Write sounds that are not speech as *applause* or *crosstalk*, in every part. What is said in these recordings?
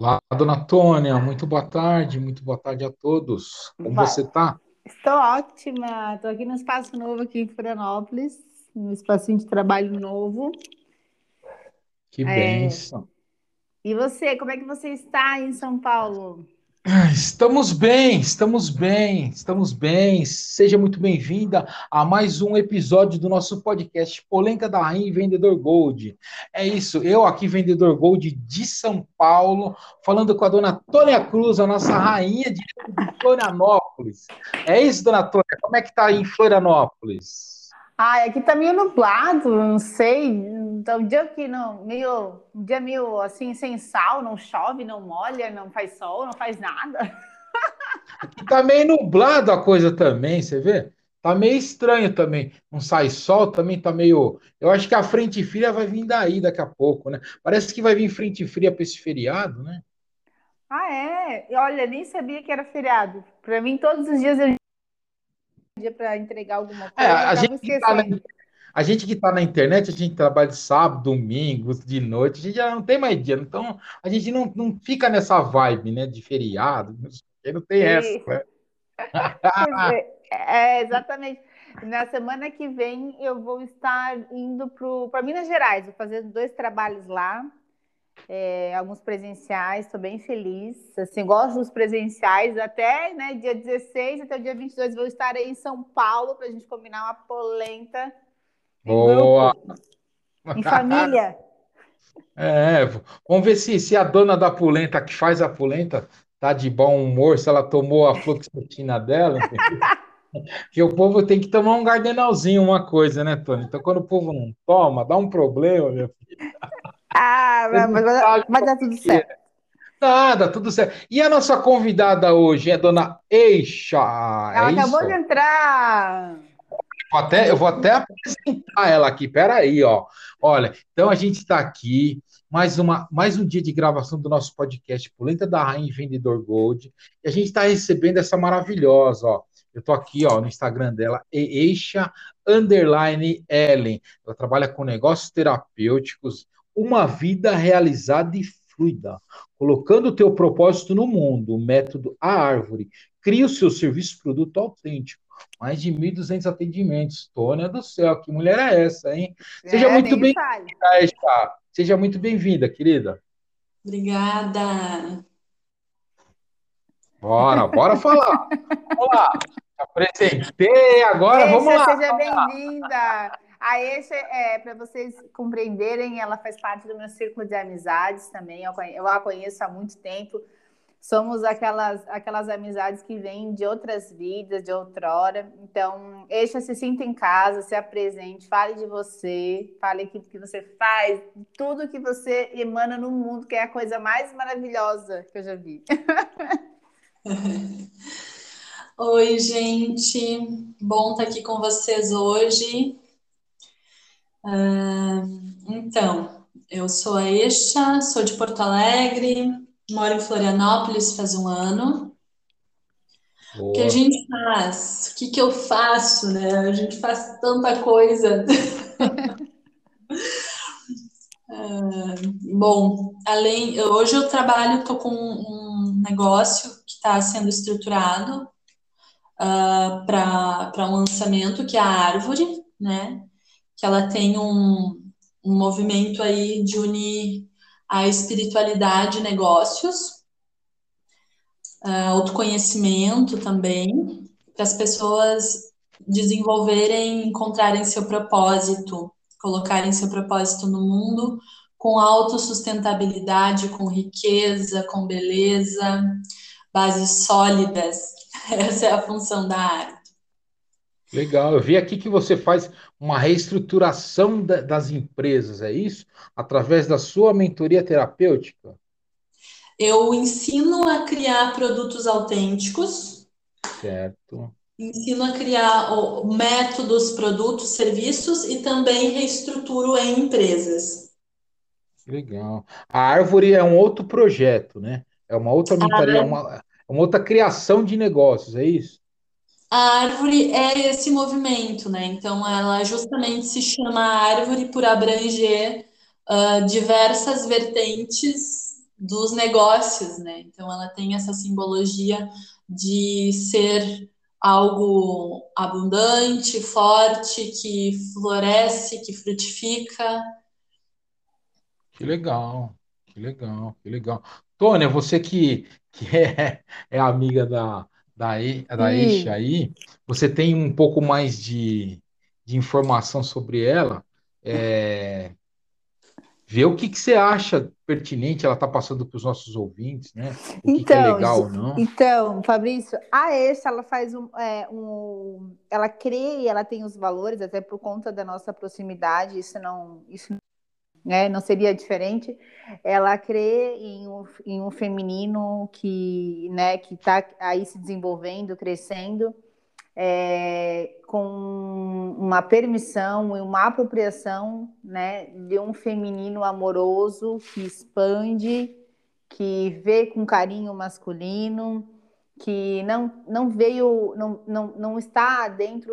Olá, dona Tônia, muito boa tarde, muito boa tarde a todos. Como Vai. você está? Estou ótima. Estou aqui no espaço novo aqui em Florianópolis, no espacinho de trabalho novo. Que É, bênção. E você, como é que você está em São Paulo? Ah, Estamos bem, estamos bem, estamos bem. Seja muito bem-vinda a mais um episódio do nosso podcast Polêmica da Rainha Vendedor Gold. É isso, eu aqui, Vendedor Gold de São Paulo, falando com a dona Tônia Cruz, a nossa rainha de de Florianópolis. É isso, dona Tônia, como é que tá aí em Florianópolis? Ai, aqui tá meio nublado, não sei. Tá um dia que não, meio, um dia meio assim, sem sal, não chove, não molha, não faz sol, não faz nada. E tá meio nublado a coisa também, você vê? Tá meio estranho também. Não sai sol, também tá meio. Eu acho que a frente fria vai vir daí daqui a pouco, né? Parece que vai vir frente fria para esse feriado, né? Ah, é? Olha, nem sabia que era feriado. Para mim, todos os dias eu dia para entregar alguma É, coisa, eu a gente que tá na, a gente que tá na internet, a gente trabalha de sábado, domingo, de noite, a gente já não tem mais dia. Então, a gente não, não fica nessa vibe, né? De feriado, não tem essa, né? Pois é, é, exatamente. Na semana que vem eu vou estar indo para Minas Gerais, vou fazer dois trabalhos lá, é, alguns presenciais, estou bem feliz. Assim, gosto dos presenciais, até né, dia 16 até o dia 22 vou estar aí em São Paulo para a gente combinar uma polenta em Boa! grupo, em família. *laughs* É, vamos ver se, se a dona da polenta, que faz a polenta, tá de bom humor, se ela tomou a fluoxetina dela? *laughs* Porque o povo tem que tomar um gardenalzinho, uma coisa, né, Tony? Então, quando o povo não toma, dá um problema, meu filho. Ah, mas vai como dar tudo é. certo. Nada, tudo certo. E a nossa convidada hoje é a dona Eixa, é Ela acabou de isso? entrar. Vou até, eu vou até apresentar ela aqui, peraí, ó. Olha, então a gente está aqui, mais, uma, mais um dia de gravação do nosso podcast Polenta da Rainha Vendedor Gold, e a gente está recebendo essa maravilhosa, ó. Eu tô aqui, ó, no Instagram dela, Eixa Underline Ellen. Ela trabalha com negócios terapêuticos, uma vida realizada e fluida, colocando o teu propósito no mundo, o método A Árvore. Cria o seu serviço produto autêntico. Mais de 1.200 atendimentos. Tônia do céu, que mulher é essa, hein? Seja É, muito bem-vinda. Seja muito bem-vinda, querida. Obrigada. Bora, bora falar. *laughs* Vamos lá. Apresentei, agora vamos lá. seja bem-vinda. A Eixa, é, para vocês compreenderem, ela faz parte do meu círculo de amizades também. Eu, eu a conheço há muito tempo. Somos aquelas, aquelas amizades que vêm de outras vidas, de outrora. Então, Eixa, se sinta em casa, se apresente, fale de você, fale aquilo que você faz, tudo que você emana no mundo, que é a coisa mais maravilhosa que eu já vi. *laughs* Oi, gente. Bom estar aqui com vocês hoje. Ah, então, eu sou a Eixa, sou de Porto Alegre, moro em Florianópolis faz um ano. O que a Boa. gente faz? O que que eu faço, né? A gente faz tanta coisa. *laughs* Ah, Bom, além, hoje eu trabalho, estou com um negócio que está sendo estruturado para para um lançamento que é a Árvore, né? Que ela tem um, um movimento aí de unir a espiritualidade e negócios, ah, autoconhecimento também, para as pessoas desenvolverem, encontrarem seu propósito, colocarem seu propósito no mundo com autossustentabilidade, com riqueza, com beleza, bases sólidas. *laughs* Essa é a função da arte. Legal. Eu vi aqui que você faz uma reestruturação da- das empresas, é isso? Através da sua mentoria terapêutica? Eu ensino a criar produtos autênticos, Certo. ensino a criar o- métodos, produtos, serviços e também reestruturo em empresas. Legal. A árvore é um outro projeto, né? É uma outra mentoria, uma, é uma outra criação de negócios, é isso? A árvore é esse movimento, né? Então, ela justamente se chama árvore por abranger ah, diversas vertentes dos negócios, né? Então ela tem essa simbologia de ser algo abundante, forte, que floresce, que frutifica. Que legal, que legal, que legal. Tônia, você que, que é, é amiga da, da, da Eixa aí, você tem um pouco mais de, de informação sobre ela. É, vê o que, que você acha pertinente ela está passando para os nossos ouvintes, né? O que, então, que é então, legal ou não. Então, Fabrício, a Eixa, ela faz um, é, um, ela crê e ela tem os valores, até por conta da nossa proximidade, isso não, isso né, não seria diferente. Ela crê em um, em um feminino que, né, que está aí se desenvolvendo, crescendo, é, com uma permissão e uma apropriação né, de um feminino amoroso que expande, que vê com carinho masculino, que não, não veio, não, não, não está dentro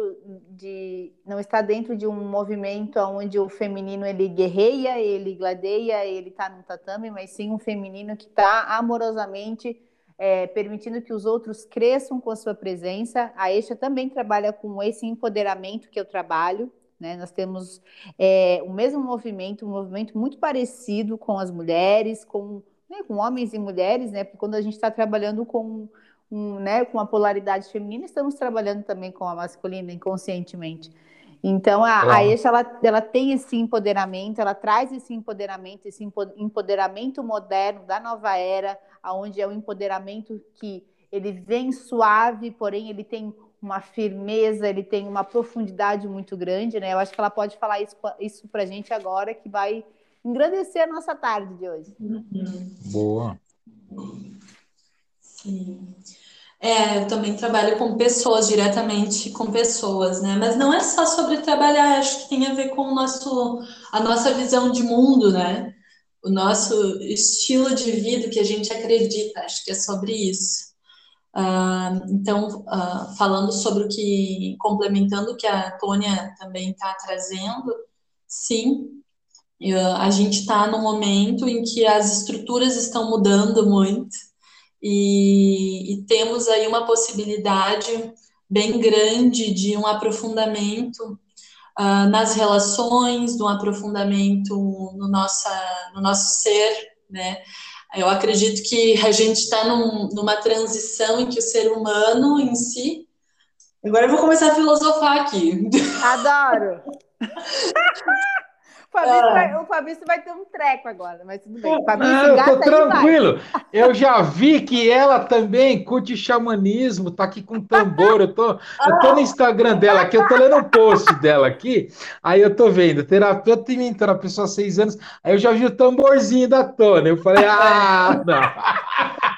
de não está dentro de um movimento onde o feminino ele guerreia, ele gladeia, ele está no tatame, mas sim um feminino que está amorosamente é, permitindo que os outros cresçam com a sua presença. A Eixa também trabalha com esse empoderamento que eu trabalho. Né? Nós temos é, o mesmo movimento, um movimento muito parecido com as mulheres, com, né, com homens e mulheres, né? porque quando a gente está trabalhando com, um, né, com a polaridade feminina, estamos trabalhando também com a masculina inconscientemente. Então, a, a Eixa, ela, ela tem esse empoderamento, ela traz esse empoderamento, esse empoderamento moderno da nova era, onde é o empoderamento que ele vem suave, porém ele tem uma firmeza, ele tem uma profundidade muito grande, né? Eu acho que ela pode falar isso, isso para a gente agora, que vai engrandecer a nossa tarde de hoje. Boa. Sim. É, eu também trabalho com pessoas, diretamente com pessoas, né? Mas não é só sobre trabalhar, acho que tem a ver com o nosso, a nossa visão de mundo, né? O nosso estilo de vida que a gente acredita, acho que é sobre isso. Uh, então, uh, falando sobre o que, complementando o que a Tônia também está trazendo, sim, uh, a gente está num momento em que as estruturas estão mudando muito, e, e temos aí uma possibilidade bem grande de um aprofundamento uh, nas relações, de um aprofundamento no, nossa, no nosso ser, né? Eu acredito que a gente está num, numa transição em que o ser humano em si. Agora eu vou começar a filosofar aqui. Adoro! *laughs* Fabrício vai, o Fabrício vai ter um treco agora, mas tudo bem. Fabrício, Não, eu tô tranquilo. Eu já vi que ela também curte xamanismo, tá aqui com tambor. Eu tô, eu tô no Instagram dela aqui, eu tô lendo um post dela aqui. Aí eu tô vendo, terapeuta e mentora, pessoa há seis anos. Aí eu já vi o tamborzinho da Tona. Eu falei, ah, não. *laughs*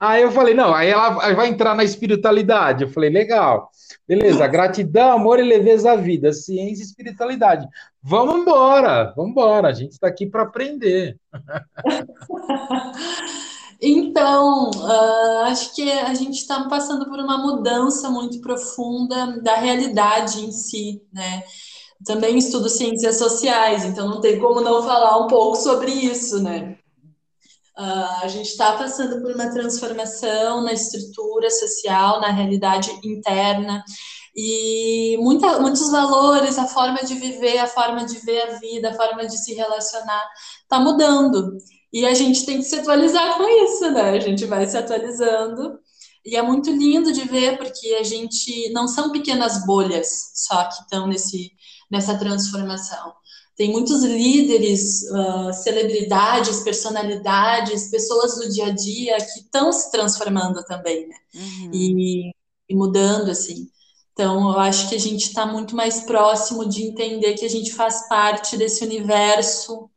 Aí eu falei, não, aí ela vai entrar na espiritualidade. Eu falei, legal. Beleza, gratidão, amor e leveza à vida, ciência e espiritualidade. Vamos embora, vamos embora. A gente está aqui para aprender. *laughs* Então, uh, acho que a gente está passando por uma mudança muito profunda da realidade em si, né? Também estudo ciências sociais, então não tem como não falar um pouco sobre isso, né? Uh, a gente está passando por uma transformação na estrutura social, na realidade interna, e muita, muitos valores, a forma de viver, a forma de ver a vida, a forma de se relacionar está mudando. E a gente tem que se atualizar com isso, né? A gente vai se atualizando. E é muito lindo de ver, porque a gente não são pequenas bolhas só que estão nesse, nessa transformação. Tem muitos líderes, uh, celebridades, personalidades, pessoas do dia a dia que estão se transformando também, né? Uhum. E, e mudando, assim. Então, eu acho que a gente está muito mais próximo de entender que a gente faz parte desse universo,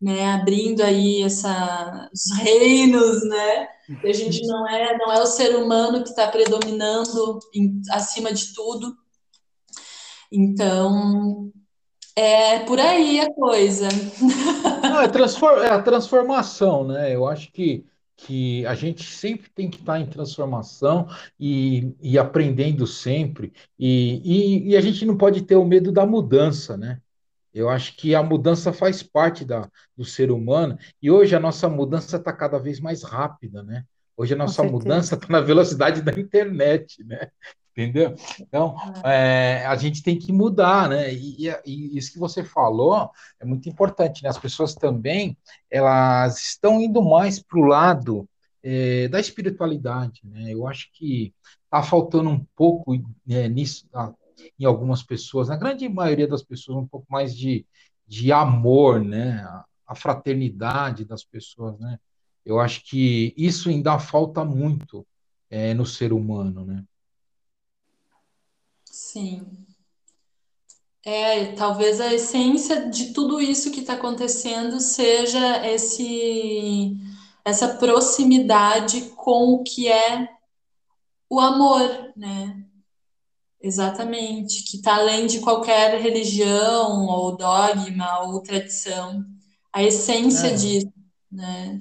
né? Abrindo aí essa, os reinos, né? A gente não é, não é o ser humano que está predominando em, acima de tudo. Então, é por aí a coisa. Não, é, transform, é a transformação, né? Eu acho que, que a gente sempre tem que estar em transformação e, e aprendendo sempre. E, e, e a gente não pode ter o medo da mudança, né? Eu acho que a mudança faz parte da, do ser humano e hoje a nossa mudança está cada vez mais rápida, né? Hoje a nossa mudança está na velocidade da internet, né? Entendeu? Então, é, a gente tem que mudar, né? E, e, isso que você falou é muito importante, né? As pessoas também, elas estão indo mais para o lado é, da espiritualidade, né? Eu acho que está faltando um pouco é, nisso, em algumas pessoas, na grande maioria das pessoas, um pouco mais de, de amor, né? A, a fraternidade das pessoas, né? Eu acho que isso ainda falta muito é, no ser humano, né? Sim. É, talvez a essência de tudo isso que está acontecendo seja esse, essa proximidade com o que é o amor, né? Exatamente, que está além de qualquer religião ou dogma ou tradição. A essência é. disso, né?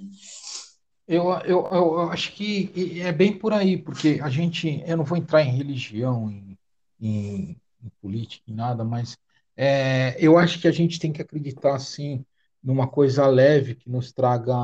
Eu, eu, eu acho que é bem por aí, porque a gente, eu não vou entrar em religião, em em, em política, em nada, mas é, eu acho que a gente tem que acreditar, assim, numa coisa leve que nos traga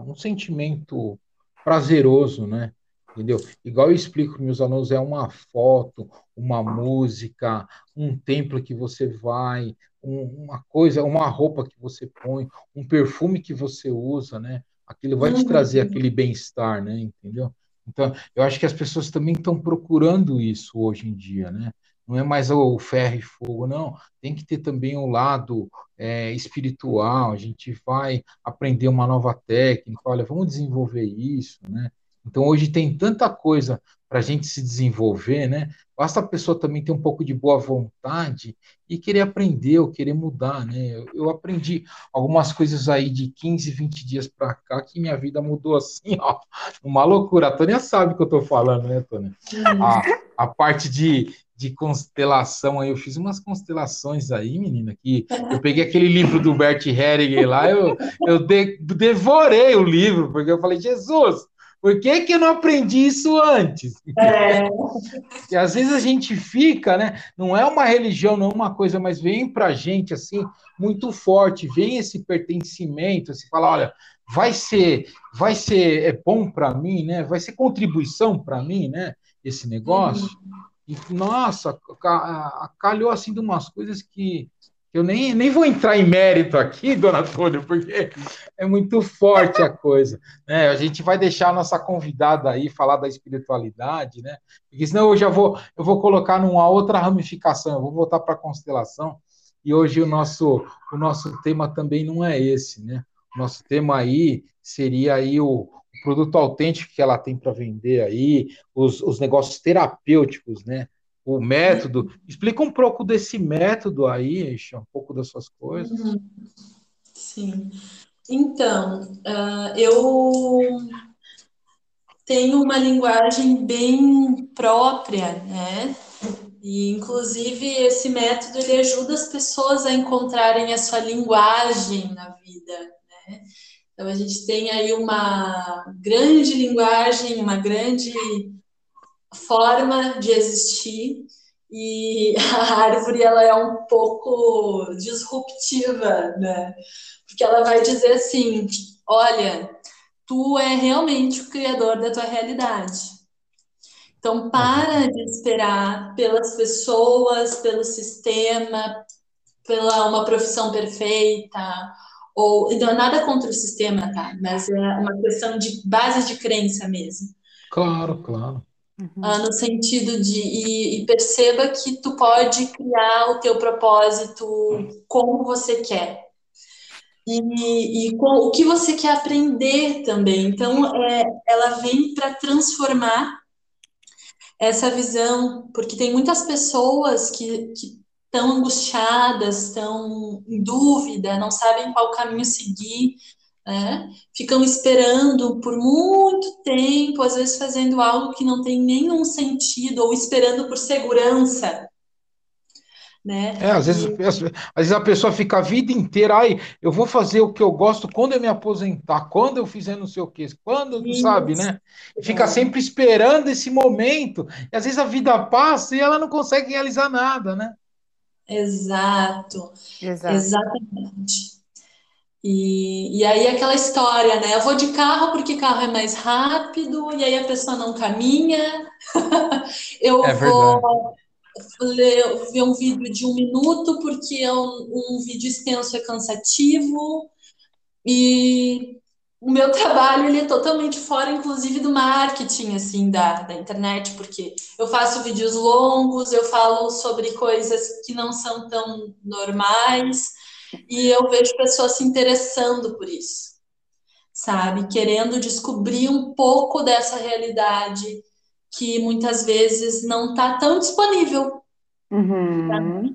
um sentimento prazeroso, né? Entendeu? Igual eu explico para meus alunos, é uma foto, uma música, um templo que você vai, um, uma coisa, uma roupa que você põe, um perfume que você usa, né? Aquilo vai te uhum. trazer aquele bem-estar, né? Entendeu? Então, eu acho que as pessoas também estão procurando isso hoje em dia, né? Não é mais o ferro e fogo, não. Tem que ter também um lado é, espiritual. A gente vai aprender uma nova técnica. Olha, vamos desenvolver isso, né? Então hoje tem tanta coisa para a gente se desenvolver, né? Basta a pessoa também ter um pouco de boa vontade e querer aprender ou querer mudar, né? Eu, aprendi algumas coisas aí de 15, 20 dias para cá que minha vida mudou assim, ó, uma loucura. A Tônia sabe o que eu estou falando, né, Tônia? A, a parte de, de constelação aí, eu fiz umas constelações aí, menina, que eu peguei aquele livro do Bert Hellinger lá, eu, eu de, devorei o livro, porque eu falei, Jesus, por que, que eu não aprendi isso antes? É. *laughs* E às vezes a gente fica, né? Não é uma religião, não é uma coisa, mas vem pra gente assim, muito forte, vem esse pertencimento, você fala, olha, vai ser, vai ser é bom para mim, né? Vai ser contribuição para mim, né? Esse negócio. Uhum. E, nossa, calhou assim de umas coisas que eu nem, nem vou entrar em mérito aqui, *laughs* dona Antônio, porque é muito forte a coisa. Né? A gente vai deixar a nossa convidada aí falar da espiritualidade, né? Porque senão eu já vou, eu vou colocar numa outra ramificação, eu vou voltar para a constelação, e hoje o nosso, o nosso tema também não é esse, né? O nosso tema aí seria aí o, produto autêntico que ela tem para vender aí, os, os negócios terapêuticos, né? O método. Explica um pouco desse método aí, Isha, um pouco das suas coisas. Uhum. Sim. Então, uh, eu tenho uma linguagem bem própria, né? E, inclusive, esse método ele ajuda as pessoas a encontrarem a sua linguagem na vida, né? Então, a gente tem aí uma grande linguagem, uma grande forma de existir, e *laughs* a árvore ela é um pouco disruptiva, né? Porque ela vai dizer assim: olha, tu é realmente o criador da tua realidade. Então, para de esperar pelas pessoas, pelo sistema, pela uma profissão perfeita, ou é nada contra o sistema, tá? Mas é uma questão de base de crença mesmo. Claro, claro. Uhum. Ah, no sentido de e, e, perceba que tu pode criar o teu propósito como você quer e, e com, o que você quer aprender também. Então, é, ela vem para transformar essa visão, porque tem muitas pessoas que, que estão angustiadas, estão em dúvida, não sabem qual caminho seguir, né? ficam esperando por muito tempo, às vezes fazendo algo que não tem nenhum sentido, ou esperando por segurança. Né? É, às vezes, e... às vezes a pessoa fica a vida inteira, ai, eu vou fazer o que eu gosto quando eu me aposentar, quando eu fizer não sei o que, quando, Isso. sabe, né? Fica é. sempre esperando esse momento, e às vezes a vida passa e ela não consegue realizar nada, né? Exato. Exato. Exatamente. E, e aí aquela história, né? Eu vou de carro porque carro é mais rápido, e aí a pessoa não caminha. *laughs* eu é vou ler, ver um vídeo de um minuto porque é um, um vídeo extenso é cansativo. E o meu *laughs* trabalho ele é totalmente fora, inclusive, do marketing, assim, da, da internet, porque eu faço vídeos longos, eu falo sobre coisas que não são tão normais, e eu vejo pessoas se interessando por isso, sabe? Querendo descobrir um pouco dessa realidade que muitas vezes não está tão disponível. Uhum.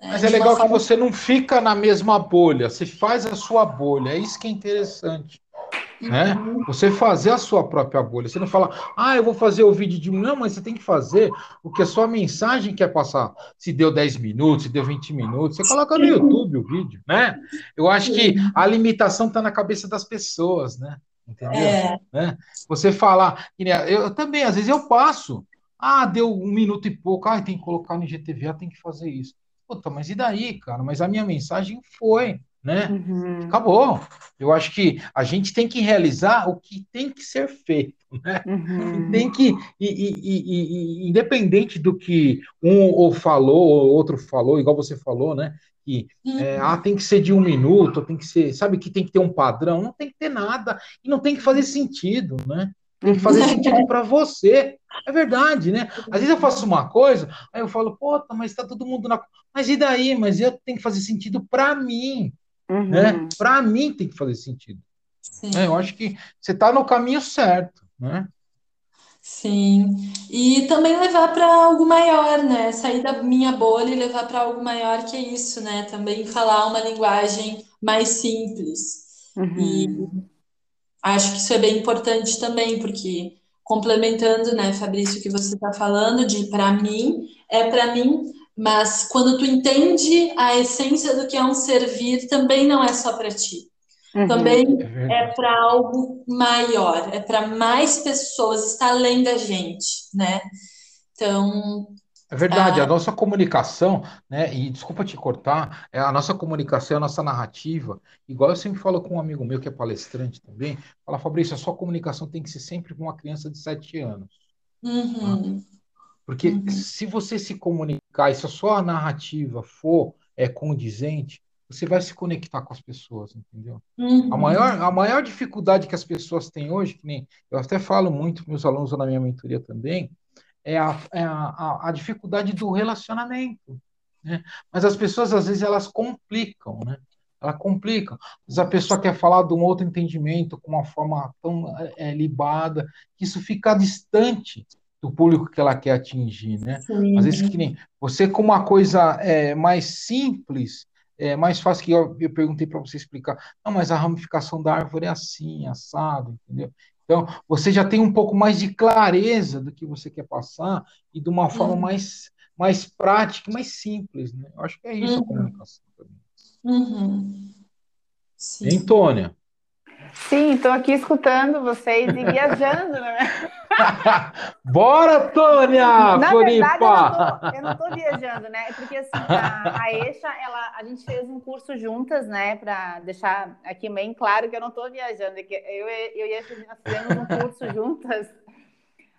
É, Mas é legal forma... que você não fica na mesma bolha, você faz a sua bolha, é isso que é interessante. Né? Você fazer a sua própria bolha. Você não fala, ah, eu vou fazer o vídeo de. Não, mas você tem que fazer o que a sua mensagem quer passar. Se deu 10 minutos, se deu 20 minutos, você coloca no YouTube o vídeo, né? Eu acho que a limitação está na cabeça das pessoas, né? Entendeu? É. Né? Você falar. Eu, também, às vezes eu passo. Ah, deu um minuto e pouco. Ah, tem que colocar no IGTV, tem que fazer isso. Puta, mas e daí, cara? Mas a minha mensagem foi né? Uhum. Acabou. Eu acho que a gente tem que realizar o que tem que ser feito, *laughs* né? Uhum. Tem que, e, e, e, independente do que um ou falou ou outro falou, igual você falou, né? Que é, ah, tem que ser de um minuto, tem que ser, sabe que tem que ter um padrão, não tem que ter nada e não tem que fazer sentido, né? Tem que fazer sentido para você. É verdade, né? Às vezes eu faço uma coisa, aí eu falo, pô, mas tá todo mundo na. Mas e daí? Mas eu tenho que fazer sentido para mim. Uhum. Né? Para mim tem que fazer sentido. É, eu acho que você está no caminho certo, né? Sim, e também levar para algo maior, né? Sair da minha bolha e levar para algo maior que é isso, né? Também falar uma linguagem mais simples. Uhum. E acho que isso é bem importante também, porque complementando, né, Fabrício, o que você está falando de para mim, é para mim mas quando tu entende a essência do que é um servir, também não é só para ti. Uhum, também é, é para algo maior, é para mais pessoas, está além da gente, né? Então. É verdade, a... a nossa comunicação, né? E desculpa te cortar, é a nossa comunicação, a nossa narrativa, igual eu sempre falo com um amigo meu que é palestrante também, fala, Fabrício, a sua comunicação tem que ser sempre com uma criança de 7 anos. Uhum. Tá? Porque uhum. se você se comunicar e se a sua narrativa for é, condizente, você vai se conectar com as pessoas, entendeu? Uhum. A, maior, a maior dificuldade que as pessoas têm hoje, que nem eu até falo muito para meus alunos na minha mentoria também, é a, é a, a, dificuldade do relacionamento. Né? Mas as pessoas, às vezes, elas complicam, né? Ela complica. Mas a pessoa quer falar de um outro entendimento com uma forma tão é, libada que isso fica distante do público que ela quer atingir, né? Sim. Às vezes que nem você com uma coisa é, mais simples, é mais fácil que eu, eu perguntei para você explicar. Não, mas a ramificação da árvore é assim, assado, entendeu? Então, você já tem um pouco mais de clareza do que você quer passar e de uma forma uhum. mais, mais prática, mais simples, né? Eu acho que é isso uhum. a comunicação também. Uhum. Sim. Hein, Tônia? Sim, estou aqui escutando vocês e viajando, né? *laughs* Bora, Tônia! Na verdade, eu não estou viajando, né? Porque assim, a, a Eixa, ela, a gente fez um curso juntas, né? Para deixar aqui bem claro que eu não estou viajando, é que eu, eu e a nós fizemos um curso juntas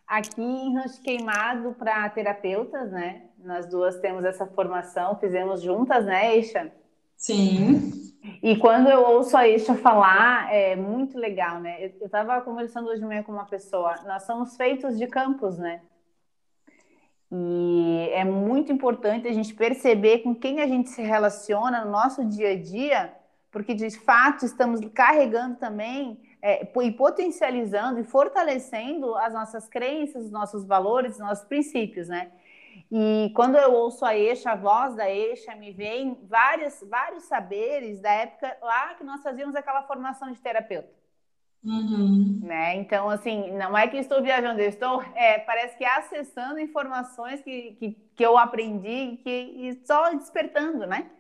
aqui em Rancho Queimado para terapeutas, né? Nós duas temos essa formação, fizemos juntas, né, Eixa? Sim. E quando eu ouço a Isha falar, é muito legal, né? Eu estava conversando hoje de manhã com uma pessoa, nós somos feitos de campos, né? E é muito importante a gente perceber com quem a gente se relaciona no nosso dia a dia, porque de fato estamos carregando também é, e potencializando e fortalecendo as nossas crenças, os nossos valores, os nossos princípios, né? E quando eu ouço a Eixa, a voz da Eixa, me vem vários, vários saberes da época lá que nós fazíamos aquela formação de terapeuta. Uhum. Né? Então, assim, não é que estou viajando, eu estou, é, parece que acessando informações que, que, que eu aprendi que, e só despertando, né?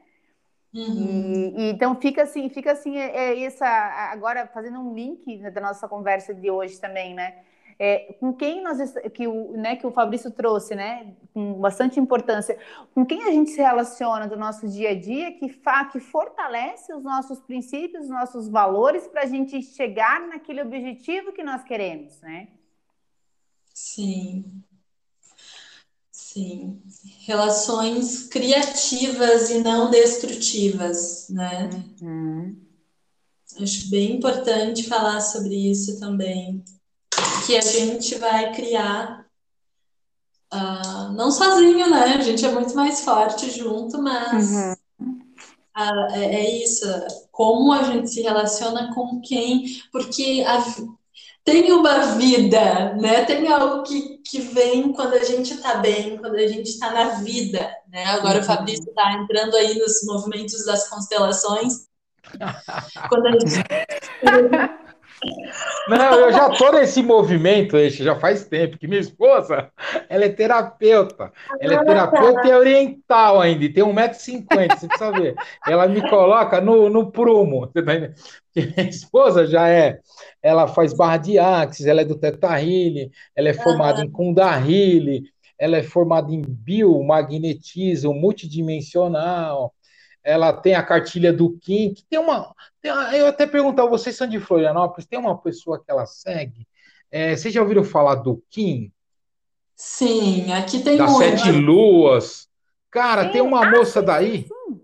Uhum. E, e, então fica assim, fica assim, é, é essa, agora fazendo um link da nossa conversa de hoje também, né? É, com quem nós que o, né, que o Fabrício trouxe, né, com bastante importância, com quem a gente se relaciona do nosso dia a dia que, fa, que fortalece os nossos princípios, os nossos valores para a gente chegar naquele objetivo que nós queremos, né? Sim. Sim. Relações criativas e não destrutivas, né? Uhum. Acho bem importante falar sobre isso também. Que a gente vai criar, uh, não sozinho, né? A gente é muito mais forte junto, mas uhum. uh, é, é, isso. Como a gente se relaciona com quem, porque a, tem uma vida, né? Tem algo que, que vem quando a gente está bem, quando a gente está na vida, né? Agora uhum. o Fabrício está entrando aí nos movimentos das constelações. *laughs* quando a gente... *laughs* Não, eu já tô nesse movimento, este já faz tempo, que minha esposa, ela é terapeuta. Ela é terapeuta e é oriental ainda, e tem 1,50m, você precisa ver. Ela me coloca no, no prumo, tá minha esposa já é, ela faz barra de axis, ela é do Teta ela é formada em Kundalini, ela é formada em biomagnetismo multidimensional, ela tem a cartilha do Kim, que tem uma. Uma eu até perguntar, vocês são de Florianópolis, tem uma pessoa que ela segue? É, vocês já ouviram falar do Kim? Sim, aqui tem Das Sete Luas. Cara, Sim. tem uma ah, moça daí. Sim.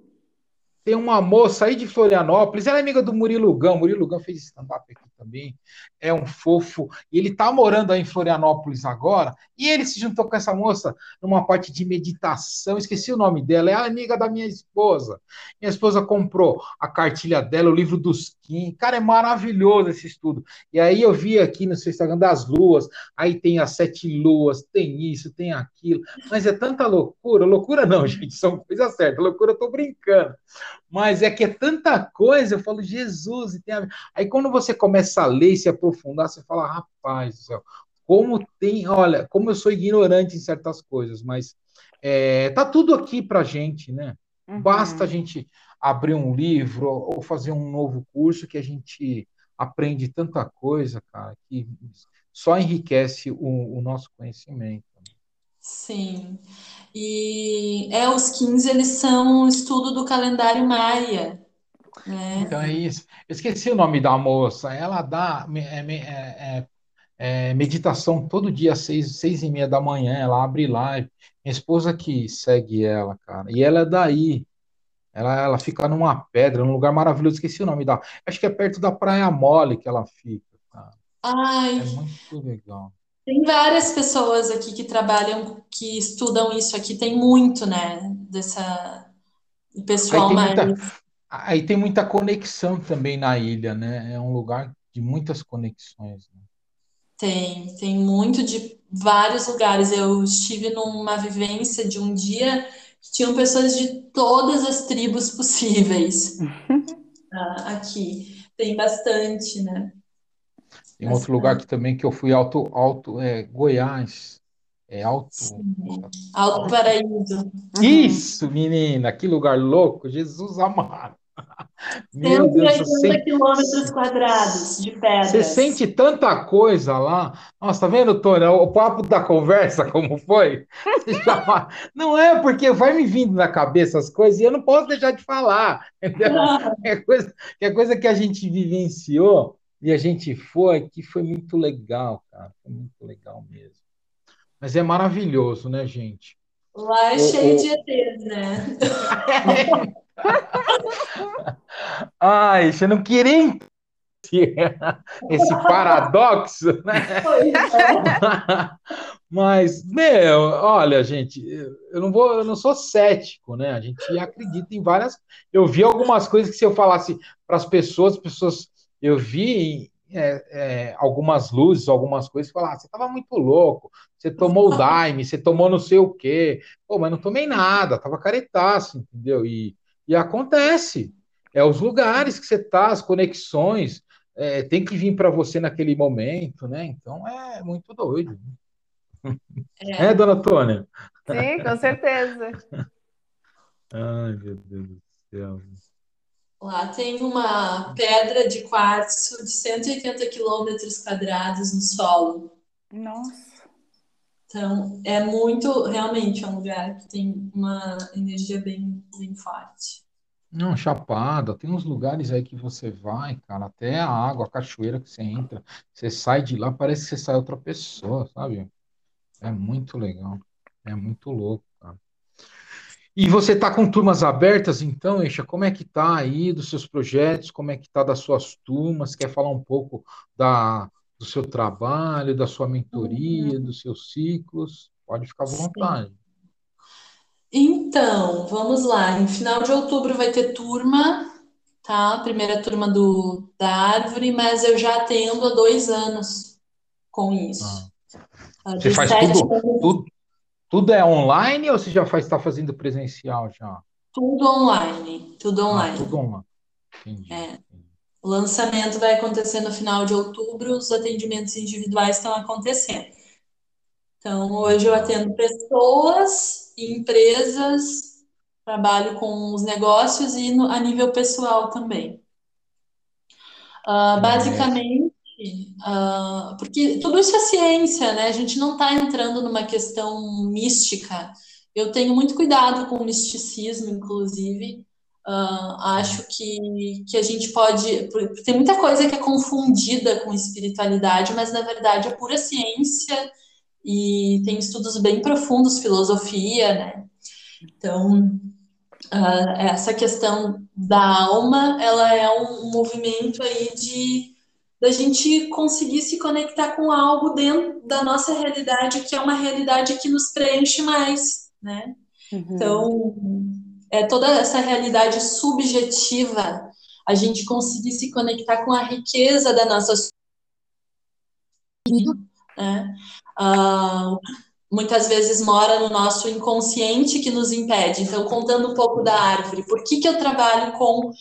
Tem uma moça aí de Florianópolis, ela é amiga do Murilo Gão. Murilo Gão fez stand-up aqui também. É um fofo. Ele está morando aí em Florianópolis agora. E ele se juntou com essa moça numa parte de meditação. Esqueci o nome dela. É a amiga da minha esposa. Minha esposa comprou a cartilha dela, o livro dos Kim. Cara, é maravilhoso esse estudo. E aí eu vi aqui no seu Instagram das luas. Aí tem as sete luas, tem isso, tem aquilo. Mas é tanta loucura. Loucura não, *laughs* gente. São coisas certas. Loucura eu tô brincando. Mas é que é tanta coisa, eu falo, Jesus, a... aí quando você começa a ler e se aprofundar, você fala, rapaz do céu, como tem, olha, como eu sou ignorante em certas coisas, mas é, tá tudo aqui pra gente, né? Uhum. Basta a gente abrir um livro ou fazer um novo curso que a gente aprende tanta coisa, cara, que só enriquece o, o nosso conhecimento. Sim. E é, os 15 eles são um estudo do calendário maia. Né? Então é isso. Eu esqueci o nome da moça. Ela dá é, é, é, é, meditação todo dia às seis, seis e meia da manhã. Ela abre live. Minha esposa que segue ela, cara. E ela é daí. Ela, ela fica numa pedra, num lugar maravilhoso. Esqueci o nome da. Acho que é perto da Praia Mole que ela fica. Cara. Ai. É muito legal. Tem várias pessoas aqui que trabalham, que estudam isso aqui, tem muito, né? Dessa pessoal mais. Muita, aí tem muita conexão também na ilha, né? É um lugar de muitas conexões. Né? Tem, tem muito de vários lugares. Eu estive numa vivência de um dia que tinham pessoas de todas as tribos possíveis *laughs* ah, aqui. Tem bastante, né? Tem outro lugar que também que eu fui alto, alto é, Goiás. É alto. Alto Paraíso. Isso, menina, que lugar louco, Jesus amado. Meu Deus, você quilômetros quadrados de pedras. Você sente tanta coisa lá. Nossa, tá vendo, Tônia? O papo da conversa, *laughs* como foi? *laughs* Não é porque vai me vindo na cabeça as coisas e eu não posso deixar de falar. *laughs* É coisa, é coisa que a gente vivenciou e a gente foi, que foi muito legal, cara. Foi muito legal mesmo. Mas é maravilhoso, né, gente? Lá é cheio o... de ETs, né? Ai, você não queria *laughs* esse paradoxo, né? *laughs* Mas, meu, olha, gente, eu não vou, eu não sou cético, né? A gente acredita em várias. Eu vi algumas coisas que se eu falasse para as pessoas, as pessoas eu vi é, é, algumas luzes, algumas coisas, falar, ah, você estava muito louco, você tomou o Daime, você tomou não sei o quê. Pô, mas não tomei nada, tava caretaço, entendeu? E, e acontece. É os lugares que você tá, as conexões, é, tem que vir para você naquele momento, né? Então é muito doido. É, é dona Tônia? Sim, com certeza. *laughs* Ai, meu Deus do céu. Lá tem uma pedra de quartzo de 180 quilômetros quadrados no solo. Nossa. Então, é muito, realmente, é um lugar que tem uma energia bem, bem forte. Não, Chapada, tem uns lugares aí que você vai, cara, até a água, a cachoeira que você entra, você sai de lá, parece que você sai outra pessoa, sabe? É muito legal, é muito louco, cara. E você está com turmas abertas, então, Eixa? Como é que tá aí dos seus projetos? Como é que tá das suas turmas? Quer falar um pouco da, do seu trabalho, da sua mentoria, dos seus ciclos? Pode ficar à Sim. vontade. Então, vamos lá. Em final de outubro vai ter turma, tá? Primeira turma do, da árvore, mas eu já atendo há dois anos com isso. Ah. Ah, Você faz tudo, anos, tudo, tudo é online ou você já faz, está fazendo presencial já? tudo online, tudo Ah, online. tudo online. Entendi. É. O lançamento vai acontecer no final de outubro, os atendimentos individuais estão acontecendo. Então, hoje eu atendo pessoas, empresas, trabalho com os negócios e no- a nível pessoal também. É, basicamente, ah, porque tudo isso é ciência, né? A gente não está entrando numa questão mística. Eu tenho muito cuidado com o misticismo, inclusive. Ah, acho que, que a gente pode. Tem muita coisa que é confundida com espiritualidade, mas na verdade é pura ciência e tem estudos bem profundos, filosofia, né? Então, ah, essa questão da alma, ela é um movimento aí de da gente conseguir se conectar com algo dentro da nossa realidade, que é uma realidade que nos preenche mais, né? Uhum. Então, é toda essa realidade subjetiva, a gente conseguir se conectar com a riqueza da nossa né? Ah, muitas vezes mora no nosso inconsciente que nos impede. Então, contando um pouco da árvore, por que, que eu trabalho com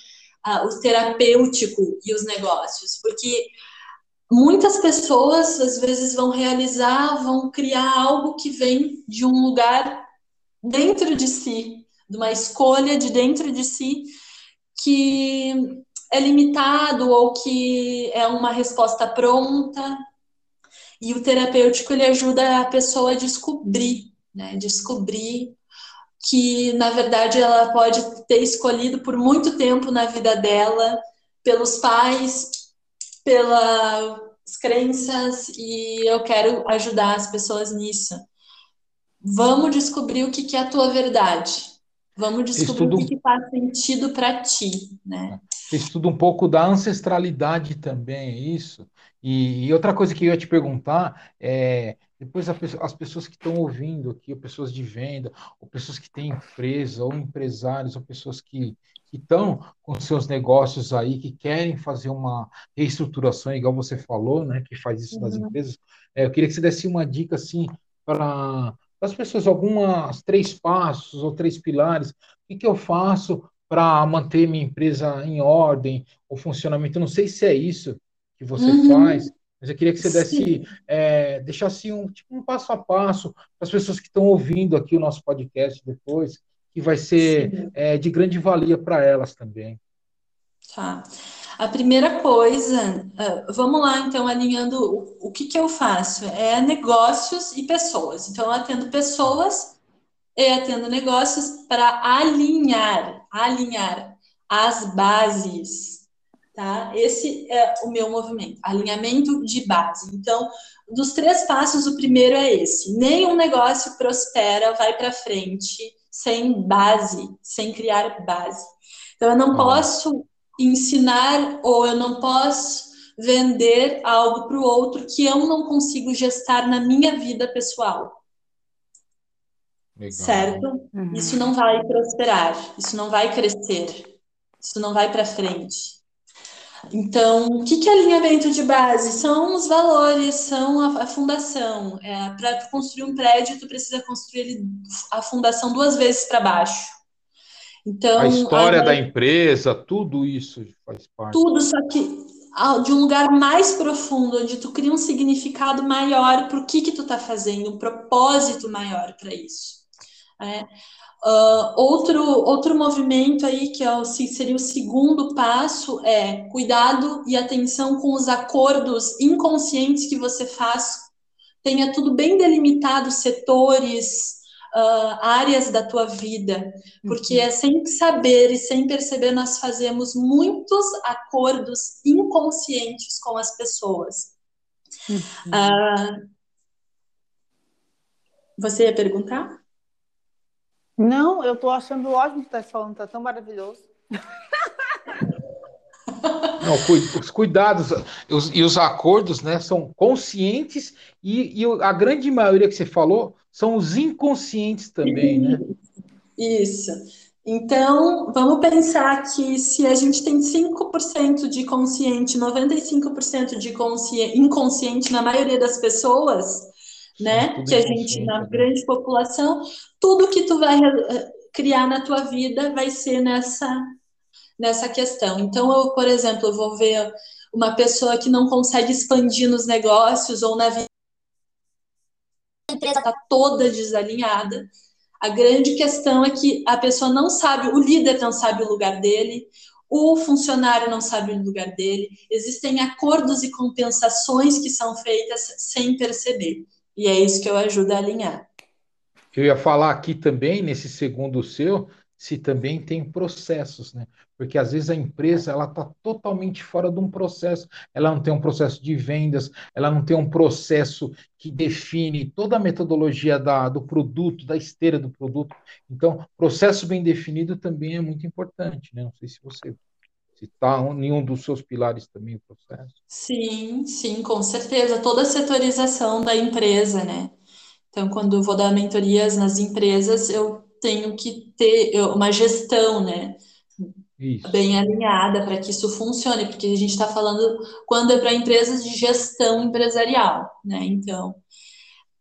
ah, o terapêutico e os negócios? Porque muitas pessoas, às vezes, vão realizar, vão criar algo que vem de um lugar dentro de si, de uma escolha de dentro de si, que é limitado ou que é uma resposta pronta, e o terapêutico ele ajuda a pessoa a descobrir, né? Descobrir que na verdade ela pode ter escolhido por muito tempo na vida dela, pelos pais, pelas crenças, e eu quero ajudar as pessoas nisso. Vamos descobrir o que, é a tua verdade. Vamos descobrir Estudo- o que, faz sentido para ti, né? Você estuda um pouco da ancestralidade também, é isso? E, e outra coisa que eu ia te perguntar é, depois a as pessoas que estão ouvindo aqui, ou pessoas de venda, ou pessoas que têm empresa, ou empresários, ou pessoas que estão com seus negócios aí, que querem fazer uma reestruturação, igual você falou, né, que faz isso nas Uhum. empresas. É, eu queria que você desse uma dica assim para as pessoas, algumas três passos ou três pilares. O que que eu faço para manter minha empresa em ordem, o funcionamento. Eu não sei se é isso que você Uhum. faz, mas eu queria que você desse, é, deixasse um, tipo, um passo a passo para as pessoas que estão ouvindo aqui o nosso podcast depois, que vai ser é, de grande valia para elas também. Tá. A primeira coisa, ah, vamos lá, então, alinhando o, o que que eu faço? É negócios e pessoas. Então, eu atendo pessoas e atendo negócios para alinhar, alinhar as bases, tá? Esse é o meu movimento, alinhamento de base. Então, dos três passos, o primeiro é esse: nenhum negócio prospera, vai para frente sem base, sem criar base. Então, eu não Ah. posso ensinar ou eu não posso vender algo para o outro que eu não consigo gestar na minha vida pessoal, Legal. certo? Uhum. Isso não vai prosperar, isso não vai crescer, isso não vai para frente. Então, o que que é alinhamento de base? São os valores, são a, a fundação. É, para construir um prédio, tu precisa construir ele- a fundação duas vezes para baixo. Então, A história ao da empresa, tudo isso faz parte. tudo, só que ah, de um lugar mais profundo, onde tu cria um significado maior para o que que tu tá fazendo, um propósito maior para isso. né? Ah, outro, outro movimento aí, que é o, se- seria o segundo passo, é cuidado e atenção com os acordos inconscientes que você faz tenha tudo bem delimitado, setores, uh, áreas da tua vida, porque uhum. é sem saber e sem perceber nós fazemos muitos acordos inconscientes com as pessoas. Uhum. Uh, você ia perguntar? Não, eu estou achando ótimo que está falando, está tão maravilhoso. *laughs* Não, os cuidados os, e os acordos né, são conscientes e, e, a grande maioria que você falou são os inconscientes também, né? Isso. Então, vamos pensar que se a gente tem 5% de consciente, 95% de inconsciente na maioria das pessoas, né? Que a gente, na né? grande população, tudo que tu vai eh, criar na tua vida vai ser nessa nessa questão. Então, eu, por exemplo, eu vou ver uma pessoa que não consegue expandir nos negócios ou na vida. Empresa está toda desalinhada. A grande questão é que a pessoa não sabe, o líder não sabe o lugar dele, o funcionário não sabe o lugar dele. Existem acordos e compensações que são feitas sem perceber. E é isso que eu ajudo a alinhar. Eu ia falar aqui também, nesse segundo seu, se também tem processos, né? Porque às vezes a empresa ela está totalmente fora de um processo, ela não tem um processo de vendas, ela não tem um processo que define toda a metodologia da, do produto, da esteira do produto. Então, processo bem definido também é muito importante, né? Não sei se você se está em dos seus pilares também o processo. Sim, sim, com certeza. Toda a setorização da empresa, né? Então, quando eu vou dar mentorias nas empresas, eu tenho que ter uma gestão, né? Isso. Bem alinhada para que isso funcione, porque a gente está falando quando é para empresas de gestão empresarial, né? Então,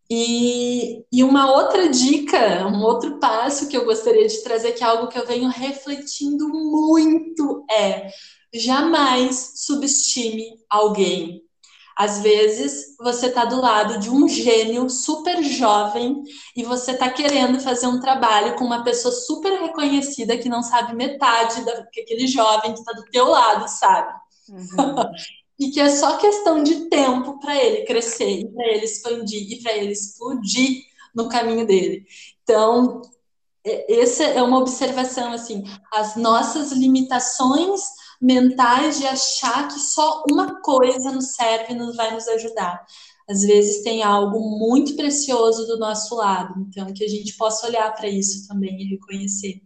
e, e uma outra dica, um outro passo que eu gostaria de trazer, que é algo que eu venho refletindo muito, é jamais subestime alguém. Às vezes você está do lado de um gênio super jovem e você está querendo fazer um trabalho com uma pessoa super reconhecida que não sabe metade daquele jovem que está do teu lado, sabe? Uhum. *laughs* e que é só questão de tempo para ele crescer, para ele expandir e para ele explodir no caminho dele. Então, essa é uma observação assim, as nossas limitações mentais de achar que só uma coisa nos serve e nos vai nos ajudar. Às vezes tem algo muito precioso do nosso lado, então que a gente possa olhar para isso também e reconhecer.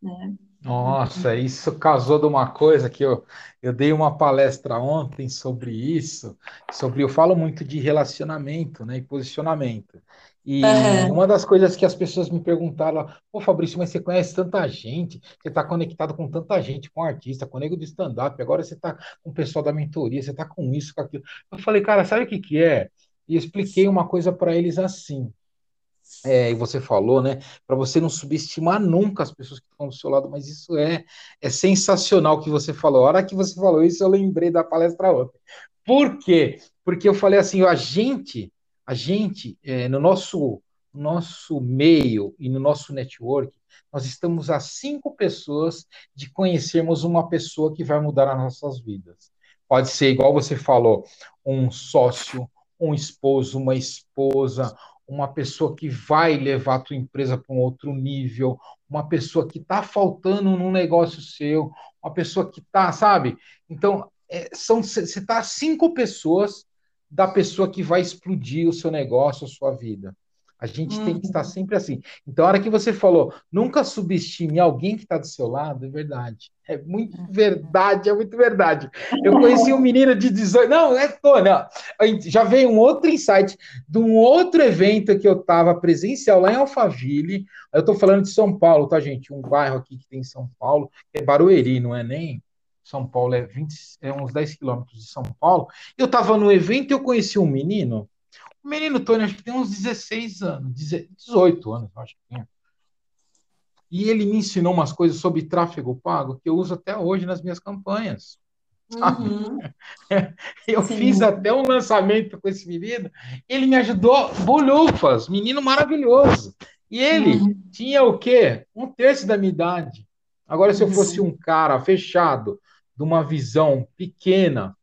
Né? Nossa, isso casou de uma coisa que eu, eu dei uma palestra ontem sobre isso, sobre eu falo muito de relacionamento né, e posicionamento. E uhum. uma das coisas que as pessoas me perguntaram, pô, Fabrício, mas você conhece tanta gente, você está conectado com tanta gente, com artista, com nego de stand-up, agora você está com o pessoal da mentoria, você está com isso, com aquilo. Eu falei, cara, sabe o que, que é? E expliquei uma coisa para eles assim. É, e você falou, né? Para você não subestimar nunca as pessoas que estão do seu lado, mas isso é, é sensacional que você falou. A hora que você falou isso, eu lembrei da palestra ontem. Por quê? Porque eu falei assim, a gente a gente, é, no nosso, nosso meio e no nosso network, nós estamos a cinco pessoas de conhecermos uma pessoa que vai mudar as nossas vidas. Pode ser, igual você falou, um sócio, um esposo, uma esposa, uma pessoa que vai levar a tua empresa para um outro nível, uma pessoa que está faltando num negócio seu, uma pessoa que está, sabe? Então, é, são você está cinco pessoas da pessoa que vai explodir o seu negócio, a sua vida. A gente uhum. tem que estar uhum. sempre assim. Então, a hora que você falou, nunca subestime alguém que está do seu lado, é verdade. É muito uhum. verdade, é muito verdade. Eu conheci um menino de 18. Não, é tô, não. Já veio um outro insight de um outro evento que eu estava presencial lá em Alphaville. Eu estou falando de São Paulo, tá, gente? Um bairro aqui que tem em São Paulo, é Barueri, não é nem são Paulo é, 20, é uns 10 quilômetros de São Paulo. Eu estava no evento e eu conheci um menino. O menino Tony, acho que tem uns 16 anos, 18 anos, acho que tem. E ele me ensinou umas coisas sobre tráfego pago que eu uso até hoje nas minhas campanhas. Uhum. *laughs* Eu Sim. fiz até um lançamento com esse menino. Ele me ajudou, bolhufas, menino maravilhoso. E ele uhum. tinha o quê? Um terço da minha idade. Agora, se eu fosse um cara fechado, de uma visão pequena,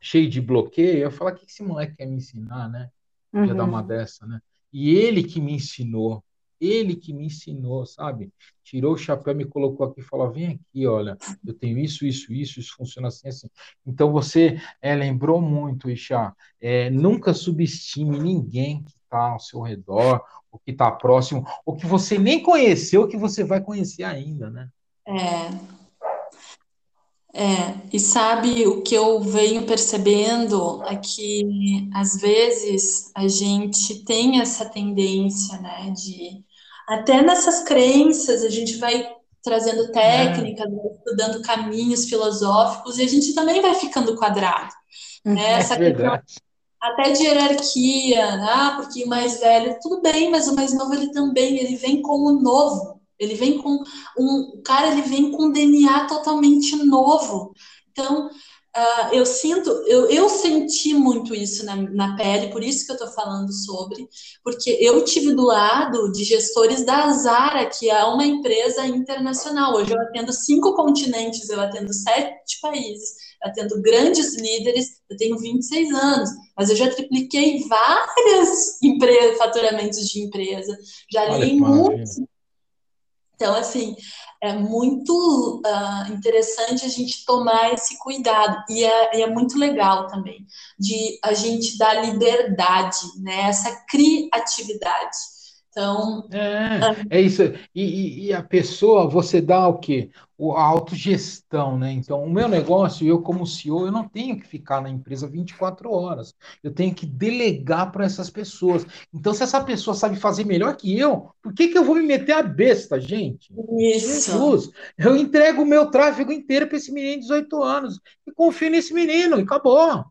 cheio de bloqueio, eu falo, o que esse moleque quer me ensinar, né? Uhum. dar uma dessa, né? E ele que me ensinou, ele que me ensinou, sabe? Tirou o chapéu, me colocou aqui e falou: vem aqui, olha, eu tenho isso, isso, isso, isso funciona assim, assim. Então você é, lembrou muito, Ixá. É, nunca subestime ninguém que está ao seu redor, ou que está próximo, ou que você nem conheceu, que você vai conhecer ainda, né? É. É, e sabe o que eu venho percebendo é que às vezes a gente tem essa tendência, né, de até nessas crenças, a gente vai trazendo técnicas, é. estudando caminhos filosóficos e a gente também vai ficando quadrado. Né? É Essa questão até de hierarquia, ah, porque o mais velho, tudo bem, mas o mais novo ele também, ele vem como novo, ele vem com um, o cara ele vem com um DNA totalmente novo. Então, Uh, eu sinto, eu, eu senti muito isso na, na pele, por isso que eu estou falando sobre, porque eu tive do lado de gestores da Zara, que é uma empresa internacional. Hoje eu atendo cinco continentes, eu atendo sete países, eu atendo grandes líderes, eu tenho 26 anos, mas eu já tripliquei várias *laughs* empresas, faturamentos de empresa, já li muitos. Então, assim, é muito uh, interessante a gente tomar esse cuidado e é, e é, muito legal também de a gente dar liberdade, né? Essa criatividade. Então é, uh, é isso. E, e, a pessoa você dá o quê? a autogestão, né? Então, o meu negócio, eu como CEO, eu não tenho que ficar na empresa 24 horas. Eu tenho que delegar para essas pessoas. Então, se essa pessoa sabe fazer melhor que eu, por que, que eu vou me meter a besta, gente? Isso. Jesus, eu entrego o meu tráfego inteiro para esse menino de 18 anos e confio nesse menino e acabou.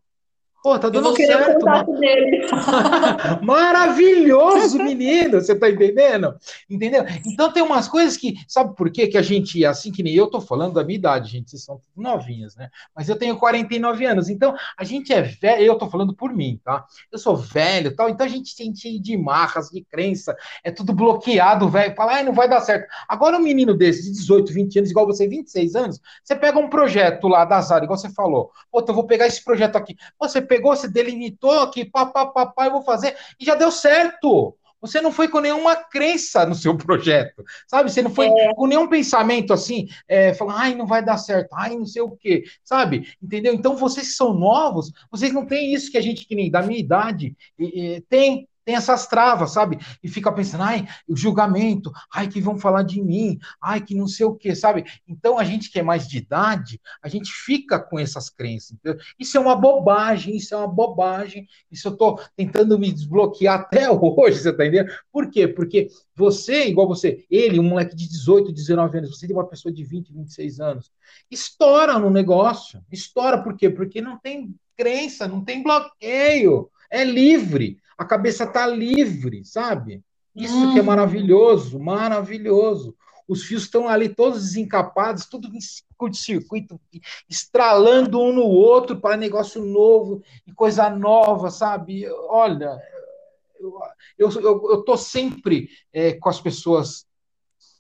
Pô, tá dando certo. *laughs* Maravilhoso, menino, você tá entendendo? Entendeu? Então tem umas coisas que, sabe por quê? Que a gente, assim que nem eu tô falando da minha idade, gente, vocês são novinhas, né? Mas eu tenho 49 anos, então a gente é velho, eu tô falando por mim, tá? Eu sou velho tal, então a gente tem de marras, de crença, é tudo bloqueado, velho, fala, ai, não vai dar certo. Agora um menino desse, de 18, 20 anos, igual você, 26 anos, você pega um projeto lá da Zara, igual você falou, pô, eu vou pegar esse projeto aqui, você pegou, você delimitou aqui, papapá, eu vou fazer, e já deu certo. Você não foi com nenhuma crença no seu *laughs* projeto, sabe? Você não foi é. com nenhum pensamento assim, é, falando, ai, não vai dar certo, ai, não sei o quê, sabe? Entendeu? Então, vocês que são novos, vocês não têm isso que a gente, que nem da minha idade, e, e, tem, tem essas travas, sabe? E fica pensando, ai, o julgamento, ai, que vão falar de mim, ai, que não sei o quê, sabe? Então, a gente que é mais de idade, a gente fica com essas crenças. Entendeu? Isso é uma bobagem, isso é uma bobagem, isso eu tô tentando me desbloquear até *laughs* hoje, você tá entendendo? Por quê? Porque você, igual você, ele, um moleque de 18, 19 anos, você tem uma pessoa de 20, 26 anos, estoura no negócio. Estoura por quê? Porque não tem crença, não tem bloqueio, é livre a cabeça está livre, sabe? Isso hum. que é maravilhoso, maravilhoso. Os fios estão ali todos desencapados, tudo em curto-circuito, estralando um no outro para negócio novo e coisa nova, sabe? Olha, eu estou eu, sempre é, com as pessoas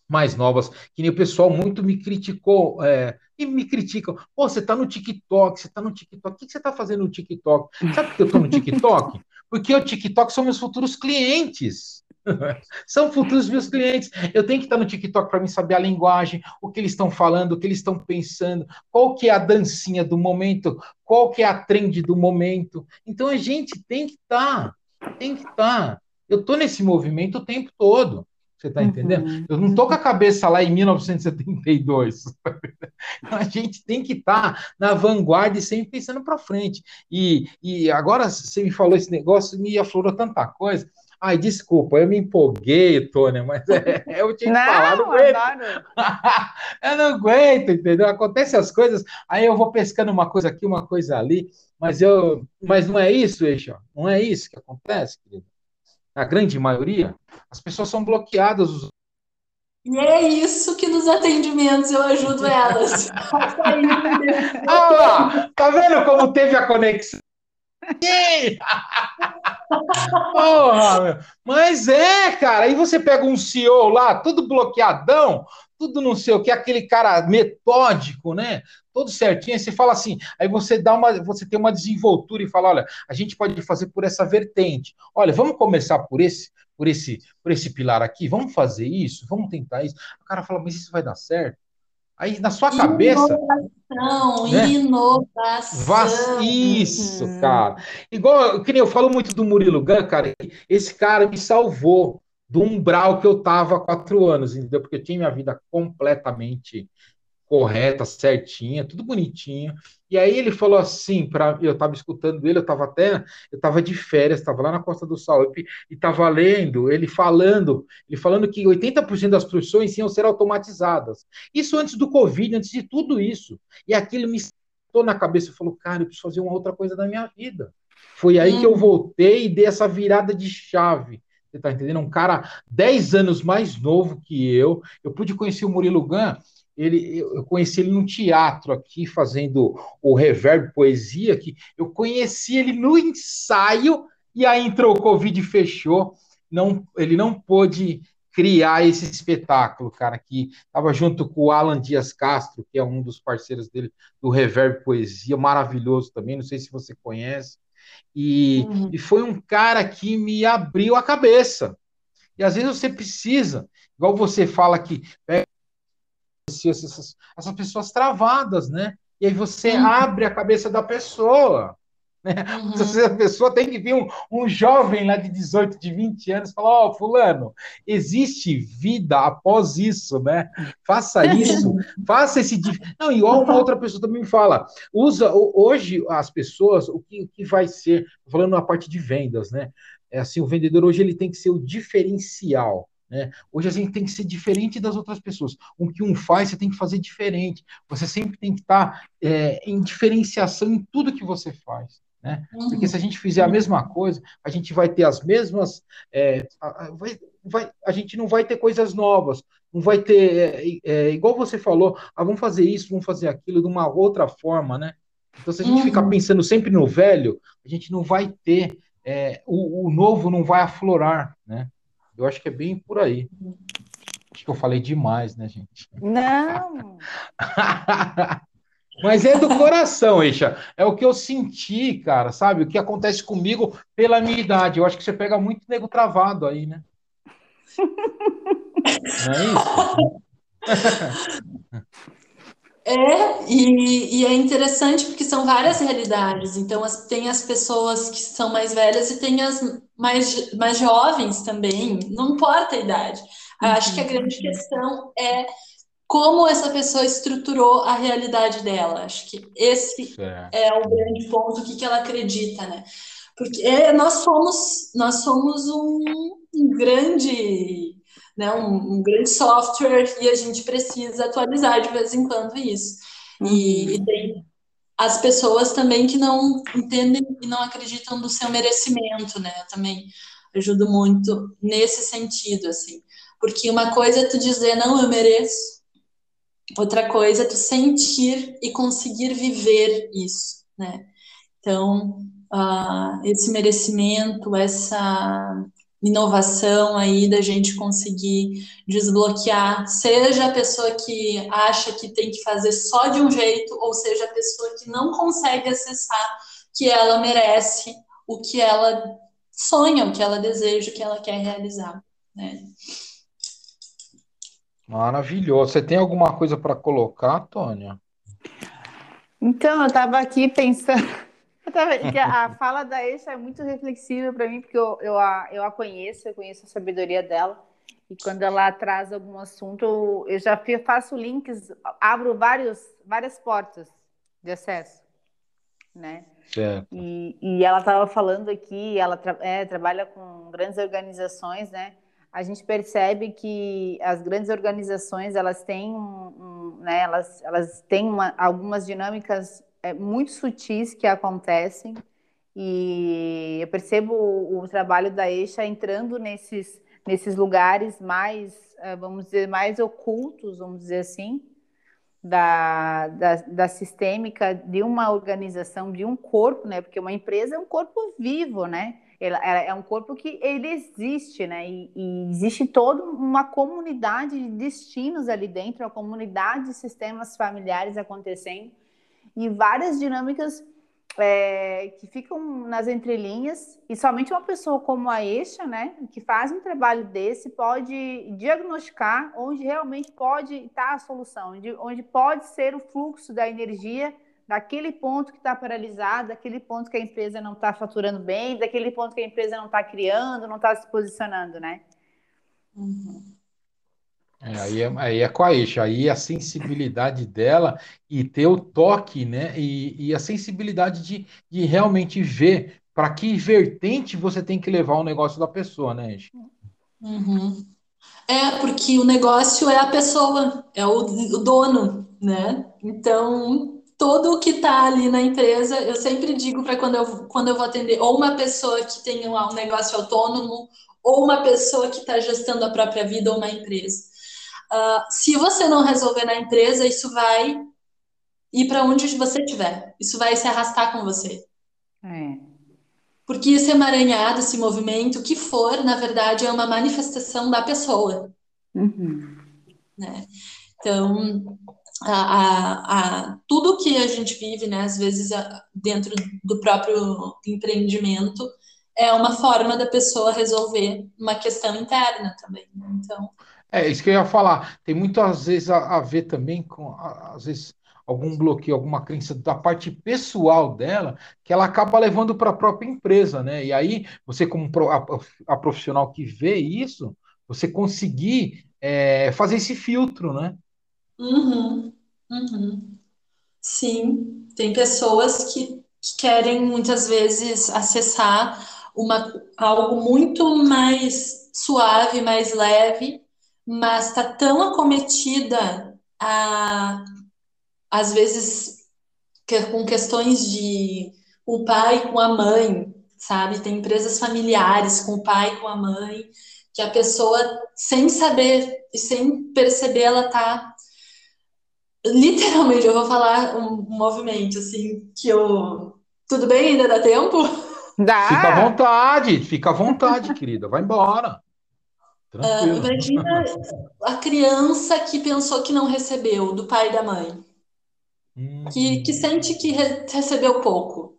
mais novas, que nem o pessoal muito me criticou, é, e me criticam. Pô, você está no TikTok, você está no TikTok, o que você está fazendo no TikTok? Sabe por que eu estou no TikTok? Porque o TikTok são meus futuros clientes. *laughs* São futuros meus clientes. Eu tenho que estar no TikTok para mim saber a linguagem, o que eles estão falando, o que eles estão pensando, qual que é a dancinha do momento, qual que é a trend do momento. Então a gente tem que estar, tem que estar. Eu estou nesse movimento o tempo todo. Você está entendendo? Uhum. Eu não estou com a cabeça lá em 1972. *laughs* a gente tem que estar tá na vanguarda e sempre pensando para frente. E, e agora você me falou esse negócio, me aflorou tanta coisa. Ai, desculpa, eu me empolguei, Tônia, mas é, eu tinha que não, falar, não aguento. *laughs* eu não aguento, entendeu? Acontecem as coisas, aí eu vou pescando uma coisa aqui, uma coisa ali, mas eu, mas não é isso, Eixo? Não é isso que acontece, querido? A grande maioria, as pessoas são bloqueadas. E é isso que nos atendimentos eu ajudo elas. *laughs* ah, tá vendo como teve a conexão? Porra, meu. Mas é, cara, aí você pega um CEO lá, todo bloqueadão, tudo não sei o que, aquele cara metódico, né? Todo certinho. Aí você fala assim, aí você dá uma, você tem uma desenvoltura e fala, olha, a gente pode fazer por essa vertente. Olha, vamos começar por esse, por esse, por esse pilar aqui. Vamos fazer isso. Vamos tentar isso. O cara fala, mas isso vai dar certo? Aí na sua cabeça. Inovação, né? inovação. Isso, uhum. cara. Igual, que nem eu falo muito do Murilo Gun, cara. Esse cara me salvou do umbral que eu tava há quatro anos, entendeu? Porque eu tinha minha vida completamente correta, certinha, tudo bonitinho. E aí ele falou assim, para eu estava escutando ele, eu estava até, eu estava de férias, estava lá na Costa do Sol e estava lendo ele falando, ele falando que 80% das profissões iam ser automatizadas. Isso antes do Covid, antes de tudo isso. E aquilo me estou na cabeça, falou, cara, eu preciso fazer uma outra coisa na minha vida. Foi aí hum. que eu voltei e dei essa virada de chave. Você tá entendendo? Um cara 10 anos mais novo que eu. Eu pude conhecer o Murilo Gun ele, eu conheci ele num teatro aqui, fazendo o Reverb Poesia, que eu conheci ele no ensaio, e aí entrou o Covid e fechou. Não, ele não pôde criar esse espetáculo, cara, que estava junto com o Alan Dias Castro, que é um dos parceiros dele do Reverb Poesia, maravilhoso também, não sei se você conhece. E, uhum. e foi um cara que me abriu a cabeça. E às vezes você precisa, igual você fala que pega essas, essas pessoas travadas, né? E aí você uhum. abre a cabeça da pessoa. Né? Uhum. A pessoa tem que vir um, um jovem lá de 18, de 20 anos falar: Ó, oh, Fulano, existe vida após isso, né? Faça *laughs* isso, faça esse. Não, e uma outra pessoa também me fala: usa hoje as pessoas, o que, o que vai ser, falando na parte de vendas, né? É assim, o vendedor hoje ele tem que ser o diferencial. Né? Hoje a gente tem que ser diferente das outras pessoas. O que um faz, você tem que fazer diferente. Você sempre tem que estar é, em diferenciação em tudo que você faz. Né? Porque se a gente fizer a mesma coisa, a gente vai ter as mesmas. É, vai, vai, a gente não vai ter coisas novas, não vai ter. É, é, igual você falou, ah, vamos fazer isso, vamos fazer aquilo de uma outra forma, né? Então, se a gente uhum. ficar pensando sempre no velho, a gente não vai ter. É, o, o novo não vai aflorar, né? Eu acho que é bem por aí. Acho que eu falei demais, né, gente? Não! *laughs* Mas é do coração, Eixa. É o que eu senti, cara, sabe? O que acontece comigo pela minha idade. Eu acho que você pega muito nego travado aí, né? Não é isso? É, e, e, é interessante porque são várias realidades. Então, as, tem as pessoas que são mais velhas e tem as mais, mais jovens também, não importa a idade. Uhum. Acho que a grande questão é como essa pessoa estruturou a realidade dela. Acho que esse é, é o grande ponto, o que, que ela acredita, né? Porque é, nós somos, nós somos um, um grande né, um, um, grande software e a gente precisa atualizar de vez em quando isso. E, uhum. e, tem as pessoas também que não entendem e não acreditam no seu merecimento, né? Eu também ajudo muito nesse sentido, assim. Porque uma coisa é tu dizer, não, eu mereço. Outra coisa é tu sentir e conseguir viver isso, né? Então, uh, esse merecimento, essa inovação aí da gente conseguir desbloquear, seja a pessoa que acha que tem que fazer só de um jeito, ou seja a pessoa que não consegue acessar que ela merece o que ela sonha, o que ela deseja, o que ela quer realizar, né? Maravilhoso. Você tem alguma coisa para colocar, Tônia? Então, eu estava aqui pensando *laughs* a fala da Eixa é muito reflexiva para mim, porque eu, eu, a, eu a conheço, eu conheço a sabedoria dela. E quando ela traz algum assunto, eu já faço links, abro vários, várias portas de acesso, né? Certo. E, e ela estava falando aqui, ela tra é, trabalha com grandes organizações, né? A gente percebe que as grandes organizações elas têm, um, um, né? Elas, elas têm uma, algumas dinâmicas é, muito sutis que acontecem e eu percebo o, o trabalho da Eixa entrando nesses, nesses lugares mais, é, vamos dizer, mais ocultos, vamos dizer assim, da, da, da, sistêmica de uma organização, de um corpo, né? Porque uma empresa é um corpo vivo, né? É um corpo que ele existe, né? E, e, existe toda uma comunidade de destinos ali dentro, uma comunidade de sistemas familiares acontecendo e várias dinâmicas é, que ficam nas entrelinhas e somente uma pessoa como a Eixa, né, que faz um trabalho desse, pode diagnosticar onde realmente pode estar a solução, onde pode ser o fluxo da energia daquele ponto que está paralisado, daquele ponto que a empresa não está faturando bem, daquele ponto que a empresa não está criando, não está se posicionando, né? Uhum. É, aí, é, aí é com a Eixa, aí a sensibilidade dela e ter o toque, né? E, e a sensibilidade de, de realmente ver para que vertente você tem que levar o negócio da pessoa, né, Eixa? Uhum. É, porque o negócio é a pessoa, é o, o dono, né? Então, todo que está ali na empresa, eu sempre digo para quando eu, quando eu vou atender ou uma pessoa que tem um, um negócio autônomo, ou uma pessoa que está gestando a própria vida ou uma empresa. Uh, se você não resolver na empresa, isso vai ir para onde você estiver. Isso vai se arrastar com você. É. Porque esse emaranhado, esse movimento, o que for, na verdade, é uma manifestação da pessoa. Uhum. Né? Então, a, a, a, tudo que a gente vive, né, às vezes dentro do próprio empreendimento, é uma forma da pessoa resolver uma questão interna também. Né? Então. É isso que eu ia falar. Tem muitas vezes a, a ver também com, às vezes, algum bloqueio, alguma crença da parte pessoal dela, que ela acaba levando para a própria empresa, né? E aí, você, como a, a profissional que vê isso, você conseguir é, fazer esse filtro, né? Uhum, uhum. Sim, tem pessoas que, que querem muitas vezes acessar uma, algo muito mais suave, mais leve, mas está tão acometida a, às vezes que, com questões de o pai com a mãe, sabe? Tem empresas familiares com o pai com a mãe, que a pessoa, sem saber e sem perceber, ela tá literalmente, eu vou falar um movimento, assim, que eu. Tudo bem? Ainda dá tempo? Dá. Fica à vontade, fica à vontade, querida. Vai embora. Uh, imagina a criança que pensou que não recebeu do pai e da mãe. Hum. Que, que sente que re recebeu pouco.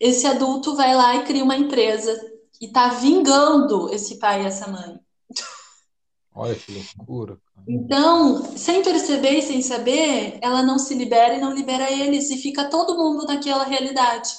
Esse adulto vai lá e cria uma empresa e tá vingando esse pai e essa mãe. Olha que loucura. Então, sem perceber e sem saber, ela não se libera e não libera eles, e fica todo mundo naquela realidade.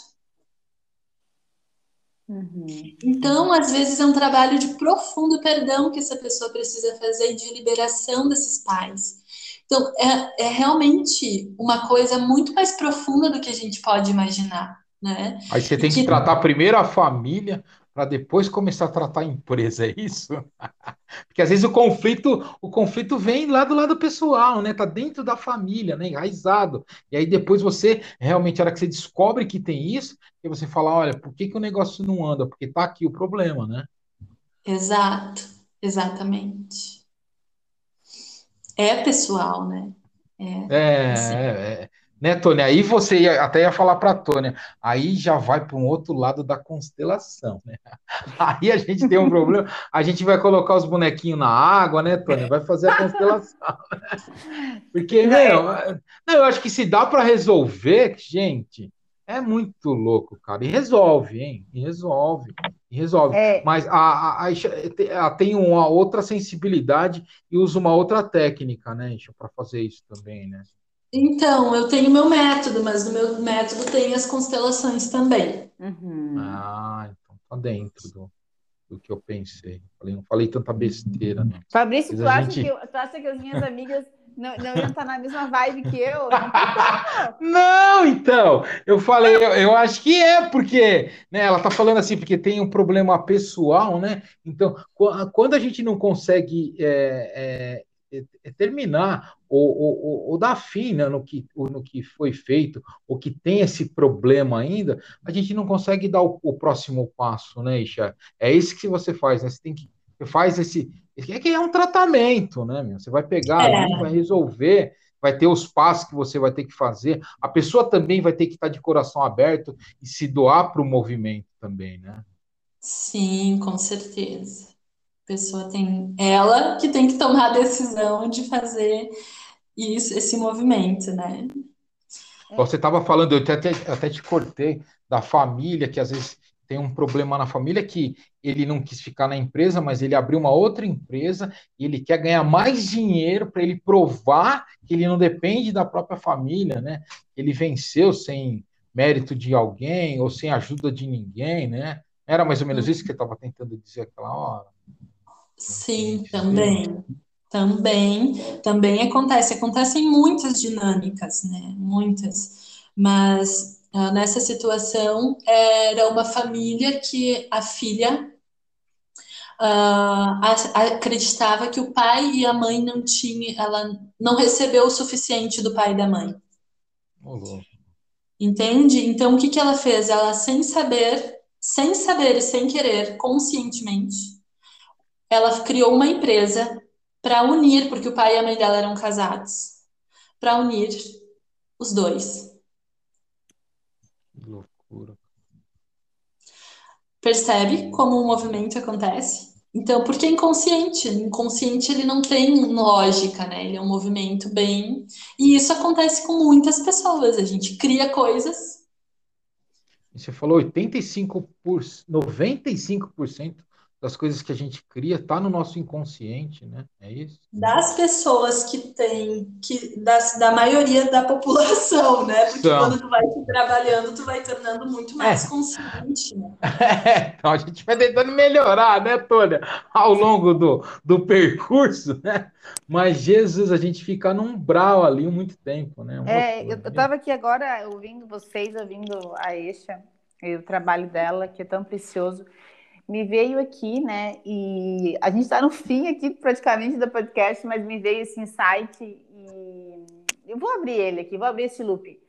Uhum. Então, às vezes, é um trabalho de profundo perdão que essa pessoa precisa fazer de liberação desses pais. Então, é, é realmente uma coisa muito mais profunda do que a gente pode imaginar. Né? Aí você tem que, que tratar primeiro a família, para depois começar a tratar a empresa, é isso? *laughs* Porque às vezes o conflito, o conflito vem lá do lado pessoal, né? Tá dentro da família, né? Enraizado. E aí depois você realmente, a hora que você descobre que tem isso, que você fala, olha, por que, que o negócio não anda? Porque tá aqui o problema, né? Exato, exatamente. É pessoal, né? É, é, é, é. Né, Tônia? Aí você ia, até ia falar para a Tônia, aí já vai para um outro lado da constelação, né? *laughs* Aí a gente tem um problema, a gente vai colocar os bonequinhos na água, né, Tônia? Vai fazer a constelação. Né? Porque, meu, não, eu acho que se dá para resolver, gente, é muito louco, cara. E resolve, hein? E resolve. E resolve. É. Mas a, a, a, a, tem uma outra sensibilidade e usa uma outra técnica, né, para fazer isso também, né? Então, eu tenho meu método, mas no meu método tem as constelações também. Uhum. Ah, então tá dentro do, do que eu pensei. Falei, não falei tanta besteira, não. Fabrício, tu acha, gente... que, tu acha que as minhas amigas não, não iam estar na mesma vibe que eu? Não, não então, eu falei, eu, eu, acho que é, porque né, ela tá falando assim, porque tem um problema pessoal, né? Então, quando a gente não consegue é, é, é, terminar ou, ou, ou dar fim né, no, que, no que foi feito, ou que tem esse problema ainda, a gente não consegue dar o, o próximo passo, né, Isha? É isso que você faz, né? Você tem que você faz esse. É que é um tratamento, né, meu? Você vai pegar é. ali, vai resolver, vai ter os passos que você vai ter que fazer. A pessoa também vai ter que estar de coração aberto e se doar para o movimento também, né? Sim, com certeza. A pessoa tem ela que tem que tomar a decisão de fazer isso, esse movimento, né? Você estava falando, eu até, até te cortei, da família, que às vezes tem um problema na família que ele não quis ficar na empresa, mas ele abriu uma outra empresa e ele quer ganhar mais dinheiro para ele provar que ele não depende da própria família, né? Ele venceu sem mérito de alguém ou sem ajuda de ninguém, né? Era mais ou menos isso que ele estava tentando dizer aquela hora. Sim, também. Também, também acontece. Acontecem muitas dinâmicas, né? Muitas. Mas uh, nessa situação era uma família que a filha uh, acreditava que o pai e a mãe não tinham, ela não recebeu o suficiente do pai e da mãe. Entende? Então o que, que ela fez? Ela sem saber, sem saber e sem querer, conscientemente, ela criou uma empresa para unir, porque o pai e a mãe dela eram casados, para unir os dois. Que loucura. Percebe como o movimento acontece? Então, porque é inconsciente. Inconsciente ele não tem lógica, né? Ele é um movimento bem. E isso acontece com muitas pessoas. A gente cria coisas. Você falou 85%, por... 95% das coisas que a gente cria está no nosso inconsciente, né? É isso? Das pessoas que tem, que das, da maioria da população, né? Porque São. quando tu vai te trabalhando, tu vai tornando muito mais é. consciente. Né? *laughs* É, então a gente vai tentando melhorar, né, Tônia, ao longo do, do percurso, né? Mas Jesus, a gente fica num umbral ali muito tempo, né? é, eu estava aqui agora ouvindo vocês, ouvindo a Eixa, e o trabalho dela, que é tão precioso me veio aqui, né? E a gente está no fim aqui praticamente do podcast, mas me veio esse insight e eu vou abrir ele aqui, vou abrir esse loop.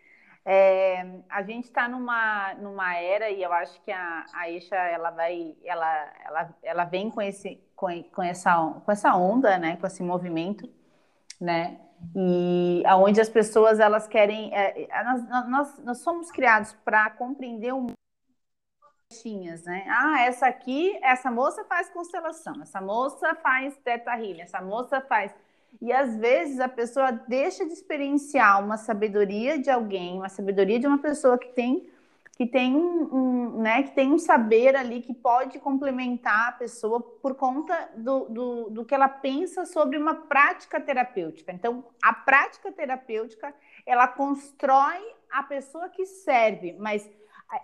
É, a gente está numa, numa era e eu acho que a, a Isha ela vai ela, ela, ela vem com esse com, com essa com essa onda né com esse movimento né e aonde as pessoas elas querem é, nós, nós, nós somos criados para compreender o caixinhas, né? Ah, essa aqui, essa moça faz constelação, essa moça faz teta healing, essa moça faz. E às vezes a pessoa deixa de experienciar uma sabedoria de alguém, uma sabedoria de uma pessoa que tem que tem um, um, né, que tem um saber ali que pode complementar a pessoa por conta do, do, do que ela pensa sobre uma prática terapêutica. Então, a prática terapêutica ela constrói a pessoa que serve, mas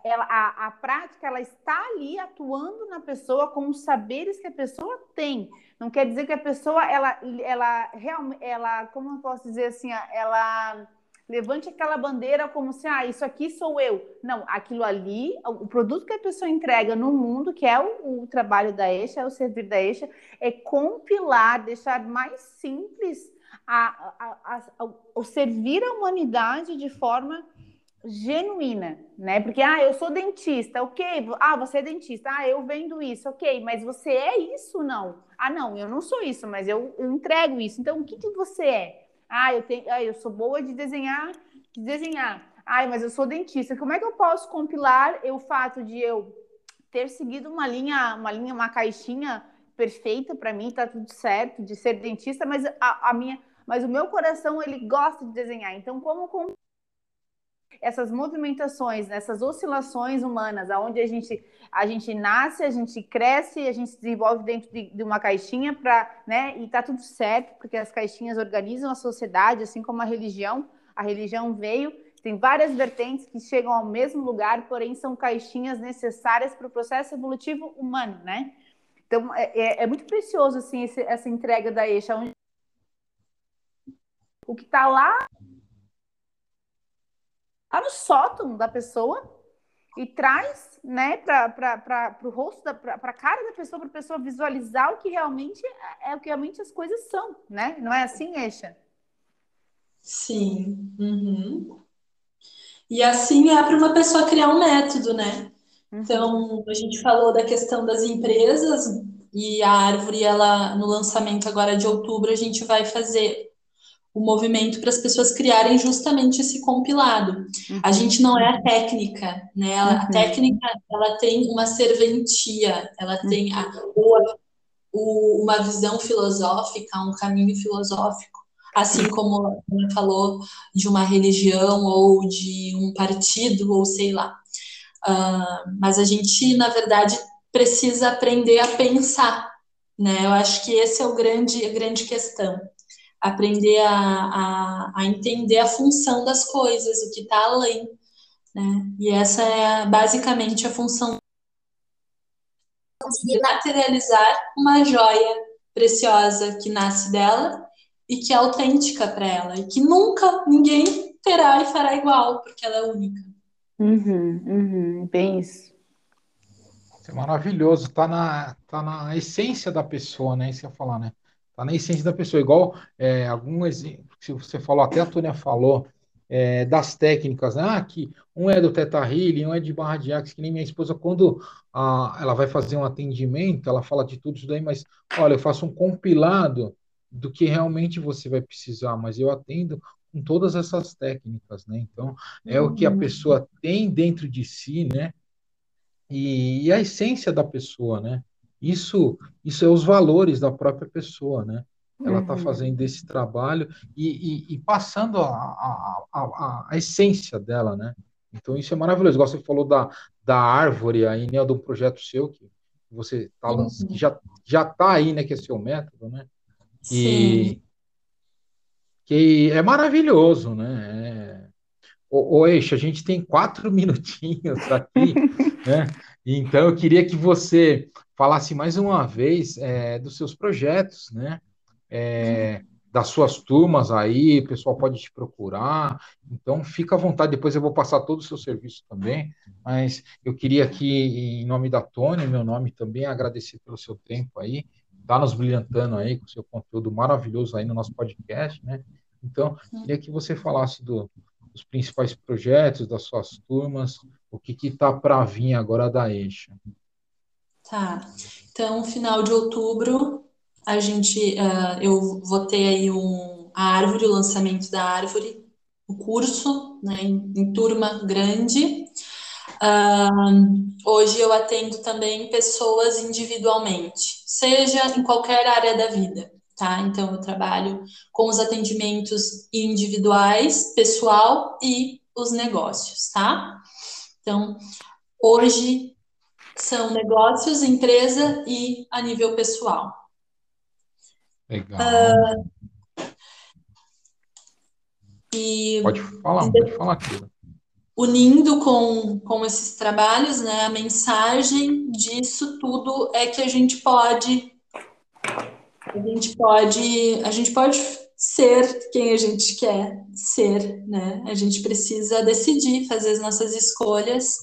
ela, a, a prática ela está ali atuando na pessoa com os saberes que a pessoa tem. Não quer dizer que a pessoa ela ela realmente ela como eu posso dizer assim ela levante aquela bandeira como se ah isso aqui sou eu. Não, aquilo ali o produto que a pessoa entrega no mundo que é o, o trabalho da Eixa, é o servir da Eixa, é compilar, deixar mais simples a, a, a, o servir a humanidade de forma genuína, né? Porque, ah, eu sou dentista, ok. Ah, você é dentista, ah, eu vendo isso, ok. Mas você é isso, não? Ah, não, eu não sou isso, mas eu, entrego isso. Então, o que, que você é? Ah, eu, tenho, ah, eu sou boa de desenhar, de desenhar. Ah, mas eu sou dentista. Como é que eu posso compilar o fato de eu ter seguido uma linha, uma linha, uma caixinha perfeita para mim, tá tudo certo, de ser dentista, mas a, a minha, mas o meu coração ele gosta de desenhar. Então, como essas movimentações, essas oscilações humanas, aonde a gente a gente nasce, a gente cresce, a gente se desenvolve dentro de, de uma caixinha para, né? E tá tudo certo, porque as caixinhas organizam a sociedade, assim como a religião. A religião veio, tem várias vertentes que chegam ao mesmo lugar, porém são caixinhas necessárias para o processo evolutivo humano, né? Então é, é, é muito precioso assim esse, essa entrega da Eixa, onde o que está lá lá no sótão da pessoa e traz né, para o rosto, para a cara da pessoa, para a pessoa visualizar o que realmente é, é o que realmente as coisas são, né? Não é assim, Eixa? Sim. Uhum. E assim é para uma pessoa criar um método, né? Uhum. Então, a gente falou da questão das empresas e a árvore, ela no lançamento agora de outubro, a gente vai fazer o movimento para as pessoas criarem justamente esse compilado. Uhum. A gente não é a técnica, né? Uhum. A técnica ela tem uma serventia, ela tem a, o, uma visão filosófica, um caminho filosófico, assim como você falou de uma religião ou de um partido ou sei lá. Uh, mas a gente, na verdade, precisa aprender a pensar, né? Eu acho que esse é o grande, a grande questão aprender a, a, a entender a função das coisas, o que está além. Né? E essa é basicamente a função conseguir materializar uma joia preciosa que nasce dela e que é autêntica para ela e que nunca ninguém terá e fará igual porque ela é única. Uhum, uhum, bem isso. Isso é maravilhoso, tá na, tá na essência da pessoa, né? Isso que eu ia falar, né? Tá na essência da pessoa. Igual é, algum exemplo que você falou, até a Tônia falou, é, das técnicas, né? Ah, que um é do Teta Healing, um é de barra de axis, que nem minha esposa, quando ah, ela vai fazer um atendimento, ela fala de tudo isso daí, mas olha, eu faço um compilado do que realmente você vai precisar, mas eu atendo com todas essas técnicas, né? Então, é uhum. o que a uhum. pessoa tem dentro de si, né? E, e a essência da pessoa, né? Isso, isso é os valores da própria pessoa, né? Ela está uhum. fazendo esse trabalho e, e, e passando a, a, a, a, essência dela, né? Então isso é maravilhoso. Igual você falou da, da árvore aí, né? Do projeto seu que você tá, uhum. que já já está aí, né? Que é seu método, né? E Sim. que é maravilhoso, né? É... Ô, Eixa, a gente tem quatro *laughs* minutinhos aqui, né? Então eu queria que você falasse mais uma vez é, dos seus projetos, né? É, das suas turmas aí, o pessoal pode te procurar. Então, fica à vontade. Depois eu vou passar todo o seu serviço também. Mas eu queria aqui, em nome da Tônia, meu nome também, agradecer pelo seu tempo aí, tá nos brilhantando aí com o seu conteúdo maravilhoso aí no nosso podcast, né? Então, queria que você falasse do, dos principais projetos das suas turmas, o que está para vir agora da Eixa. Tá. Então, final de outubro, a gente, uh, eu vou ter aí um, a árvore, o lançamento da árvore, o curso, né, em, em turma grande. Uh, hoje eu atendo também pessoas individualmente, seja em qualquer área da vida, tá? Então eu trabalho com os atendimentos individuais, pessoal e os negócios, tá? Então, hoje são negócios, empresa e a nível pessoal. Legal. Uh, e pode falar, pode falar aqui. Unindo com, com esses trabalhos, né, a mensagem disso tudo é que a gente pode a gente pode a gente pode ser quem a gente quer ser, né? A gente precisa decidir, fazer as nossas escolhas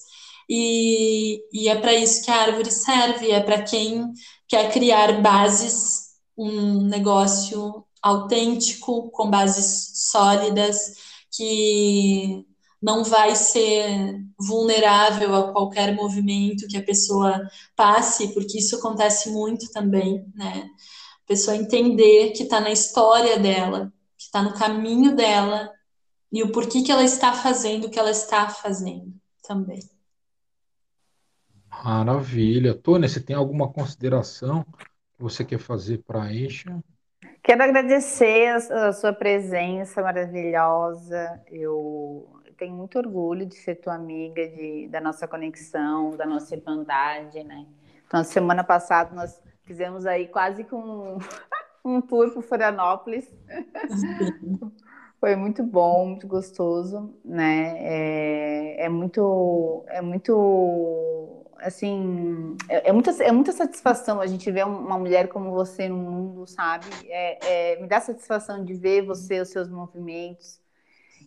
e, e é para isso que a árvore serve, é para quem quer criar bases, um negócio autêntico, com bases sólidas, que não vai ser vulnerável a qualquer movimento que a pessoa passe, porque isso acontece muito também, né? A pessoa entender que está na história dela, que está no caminho dela e o porquê que ela está fazendo o que ela está fazendo também. Maravilha. Tônia, você tem alguma consideração que você quer fazer para a Eixa? Quero agradecer a, sua presença maravilhosa. Eu tenho muito orgulho de ser tua amiga, de, da nossa conexão, da nossa irmandade, né? Então, semana passada nós fizemos aí quase com *laughs* um tour por Florianópolis. Foi muito bom, muito gostoso, né? É, é muito, é muito assim, é, é, muita, é muita satisfação a gente ver uma mulher como você no mundo, sabe? É, é, me dá satisfação de ver você, os seus movimentos.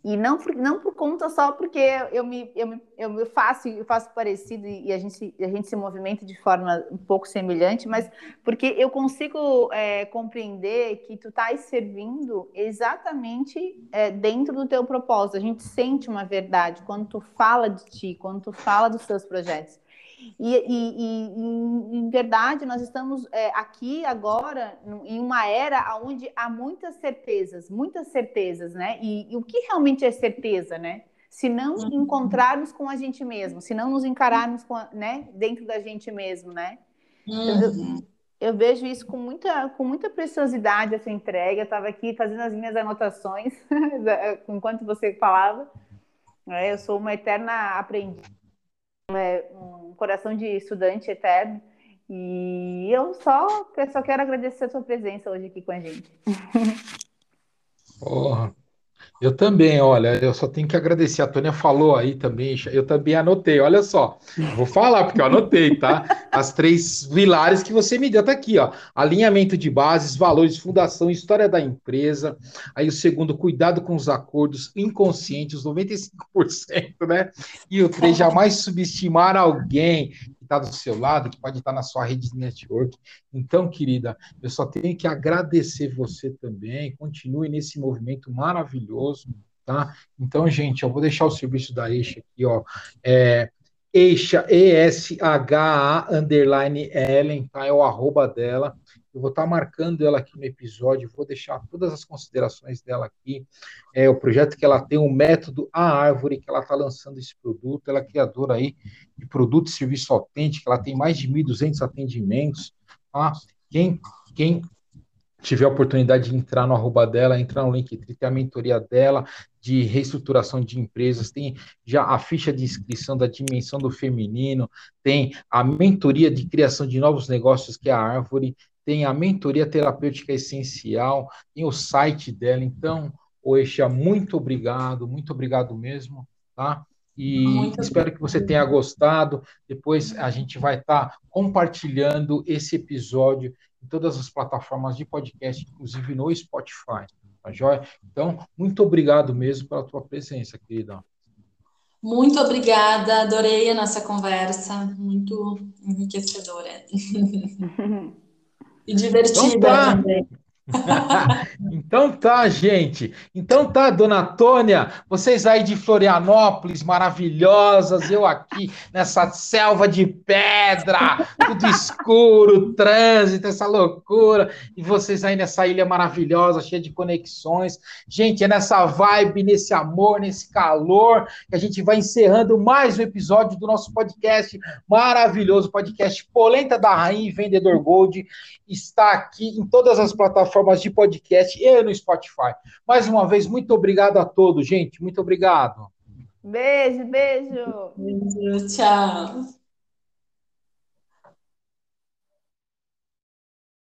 E não por, não por conta só porque eu me, eu me, eu faço, eu faço parecido e a gente, a gente se movimenta de forma um pouco semelhante, mas porque eu consigo é, compreender que tu estás servindo exatamente é, dentro do teu propósito. A gente sente uma verdade quando tu fala de ti, quando tu fala dos teus projetos. E, e, e, em verdade, nós estamos é, aqui agora em uma era onde há muitas certezas, muitas certezas, né? E, e o que realmente é certeza, né? Se não uhum. encontrarmos com a gente mesmo, se não nos encararmos com a, né, dentro da gente mesmo, né? Uhum. Eu, eu, vejo isso com muita, com muita preciosidade, essa entrega. Eu estava aqui fazendo as minhas anotações *laughs* enquanto você falava. É, eu sou uma eterna aprendiz é, um coração de estudante eterno. E eu só, eu só quero agradecer a sua presença hoje aqui com a gente. *laughs* Porra, eu também, olha, eu só tenho que agradecer. A Tônia falou aí também, eu também anotei. Olha só, vou falar porque eu anotei, tá? As três pilares que você me deu, tá aqui, ó. Alinhamento de bases, valores, fundação, história da empresa. Aí o segundo, cuidado com os acordos inconscientes, os 95%, né? E o três, jamais subestimar alguém está do seu lado, que pode estar na sua rede de network. Então, querida, eu só tenho que agradecer você também. Continue nesse movimento maravilhoso, tá? Então, gente, eu vou deixar o serviço da Eixa aqui, ó. É, Eixa, E-S-H-A, underline Ellen, tá? É o arroba dela. Eu vou estar marcando ela aqui no episódio, vou deixar todas as considerações dela aqui. É o projeto que ela tem, o método A Árvore, que ela está lançando esse produto. Ela é criadora aí de produto e serviço autêntico, ela tem mais de 1.200 atendimentos. Tá? Quem, quem tiver a oportunidade de entrar no arroba dela, entrar no link, tem a mentoria dela de reestruturação de empresas, tem já a ficha de inscrição da dimensão do feminino, tem a mentoria de criação de novos negócios, que é a Árvore, tem a mentoria terapêutica essencial, tem o site dela. Então, Oexia, muito obrigado, muito obrigado mesmo, tá? E muito espero que você tenha gostado. Depois a gente vai estar tá compartilhando esse episódio em todas as plataformas de podcast, inclusive no Spotify. Tá joia? Então, muito obrigado mesmo pela tua presença, querida. Muito obrigada, adorei a nossa conversa, muito enriquecedora. *laughs* E divertida então tá. também. *laughs* então tá, gente. Então tá, dona Tônia, vocês aí de Florianópolis, maravilhosas, eu aqui nessa selva de pedra, tudo escuro, trânsito, essa loucura, e vocês aí nessa ilha maravilhosa, cheia de conexões. Gente, é nessa vibe, nesse amor, nesse calor, que a gente vai encerrando mais um episódio do nosso podcast. Maravilhoso, podcast. Polenta da Rainha Vendedor Gold, está aqui em todas as plataformas plataformas de podcast e no Spotify. Mais uma vez, muito obrigado a todos, gente. Muito obrigado. Beijo, beijo. Beijo, tchau.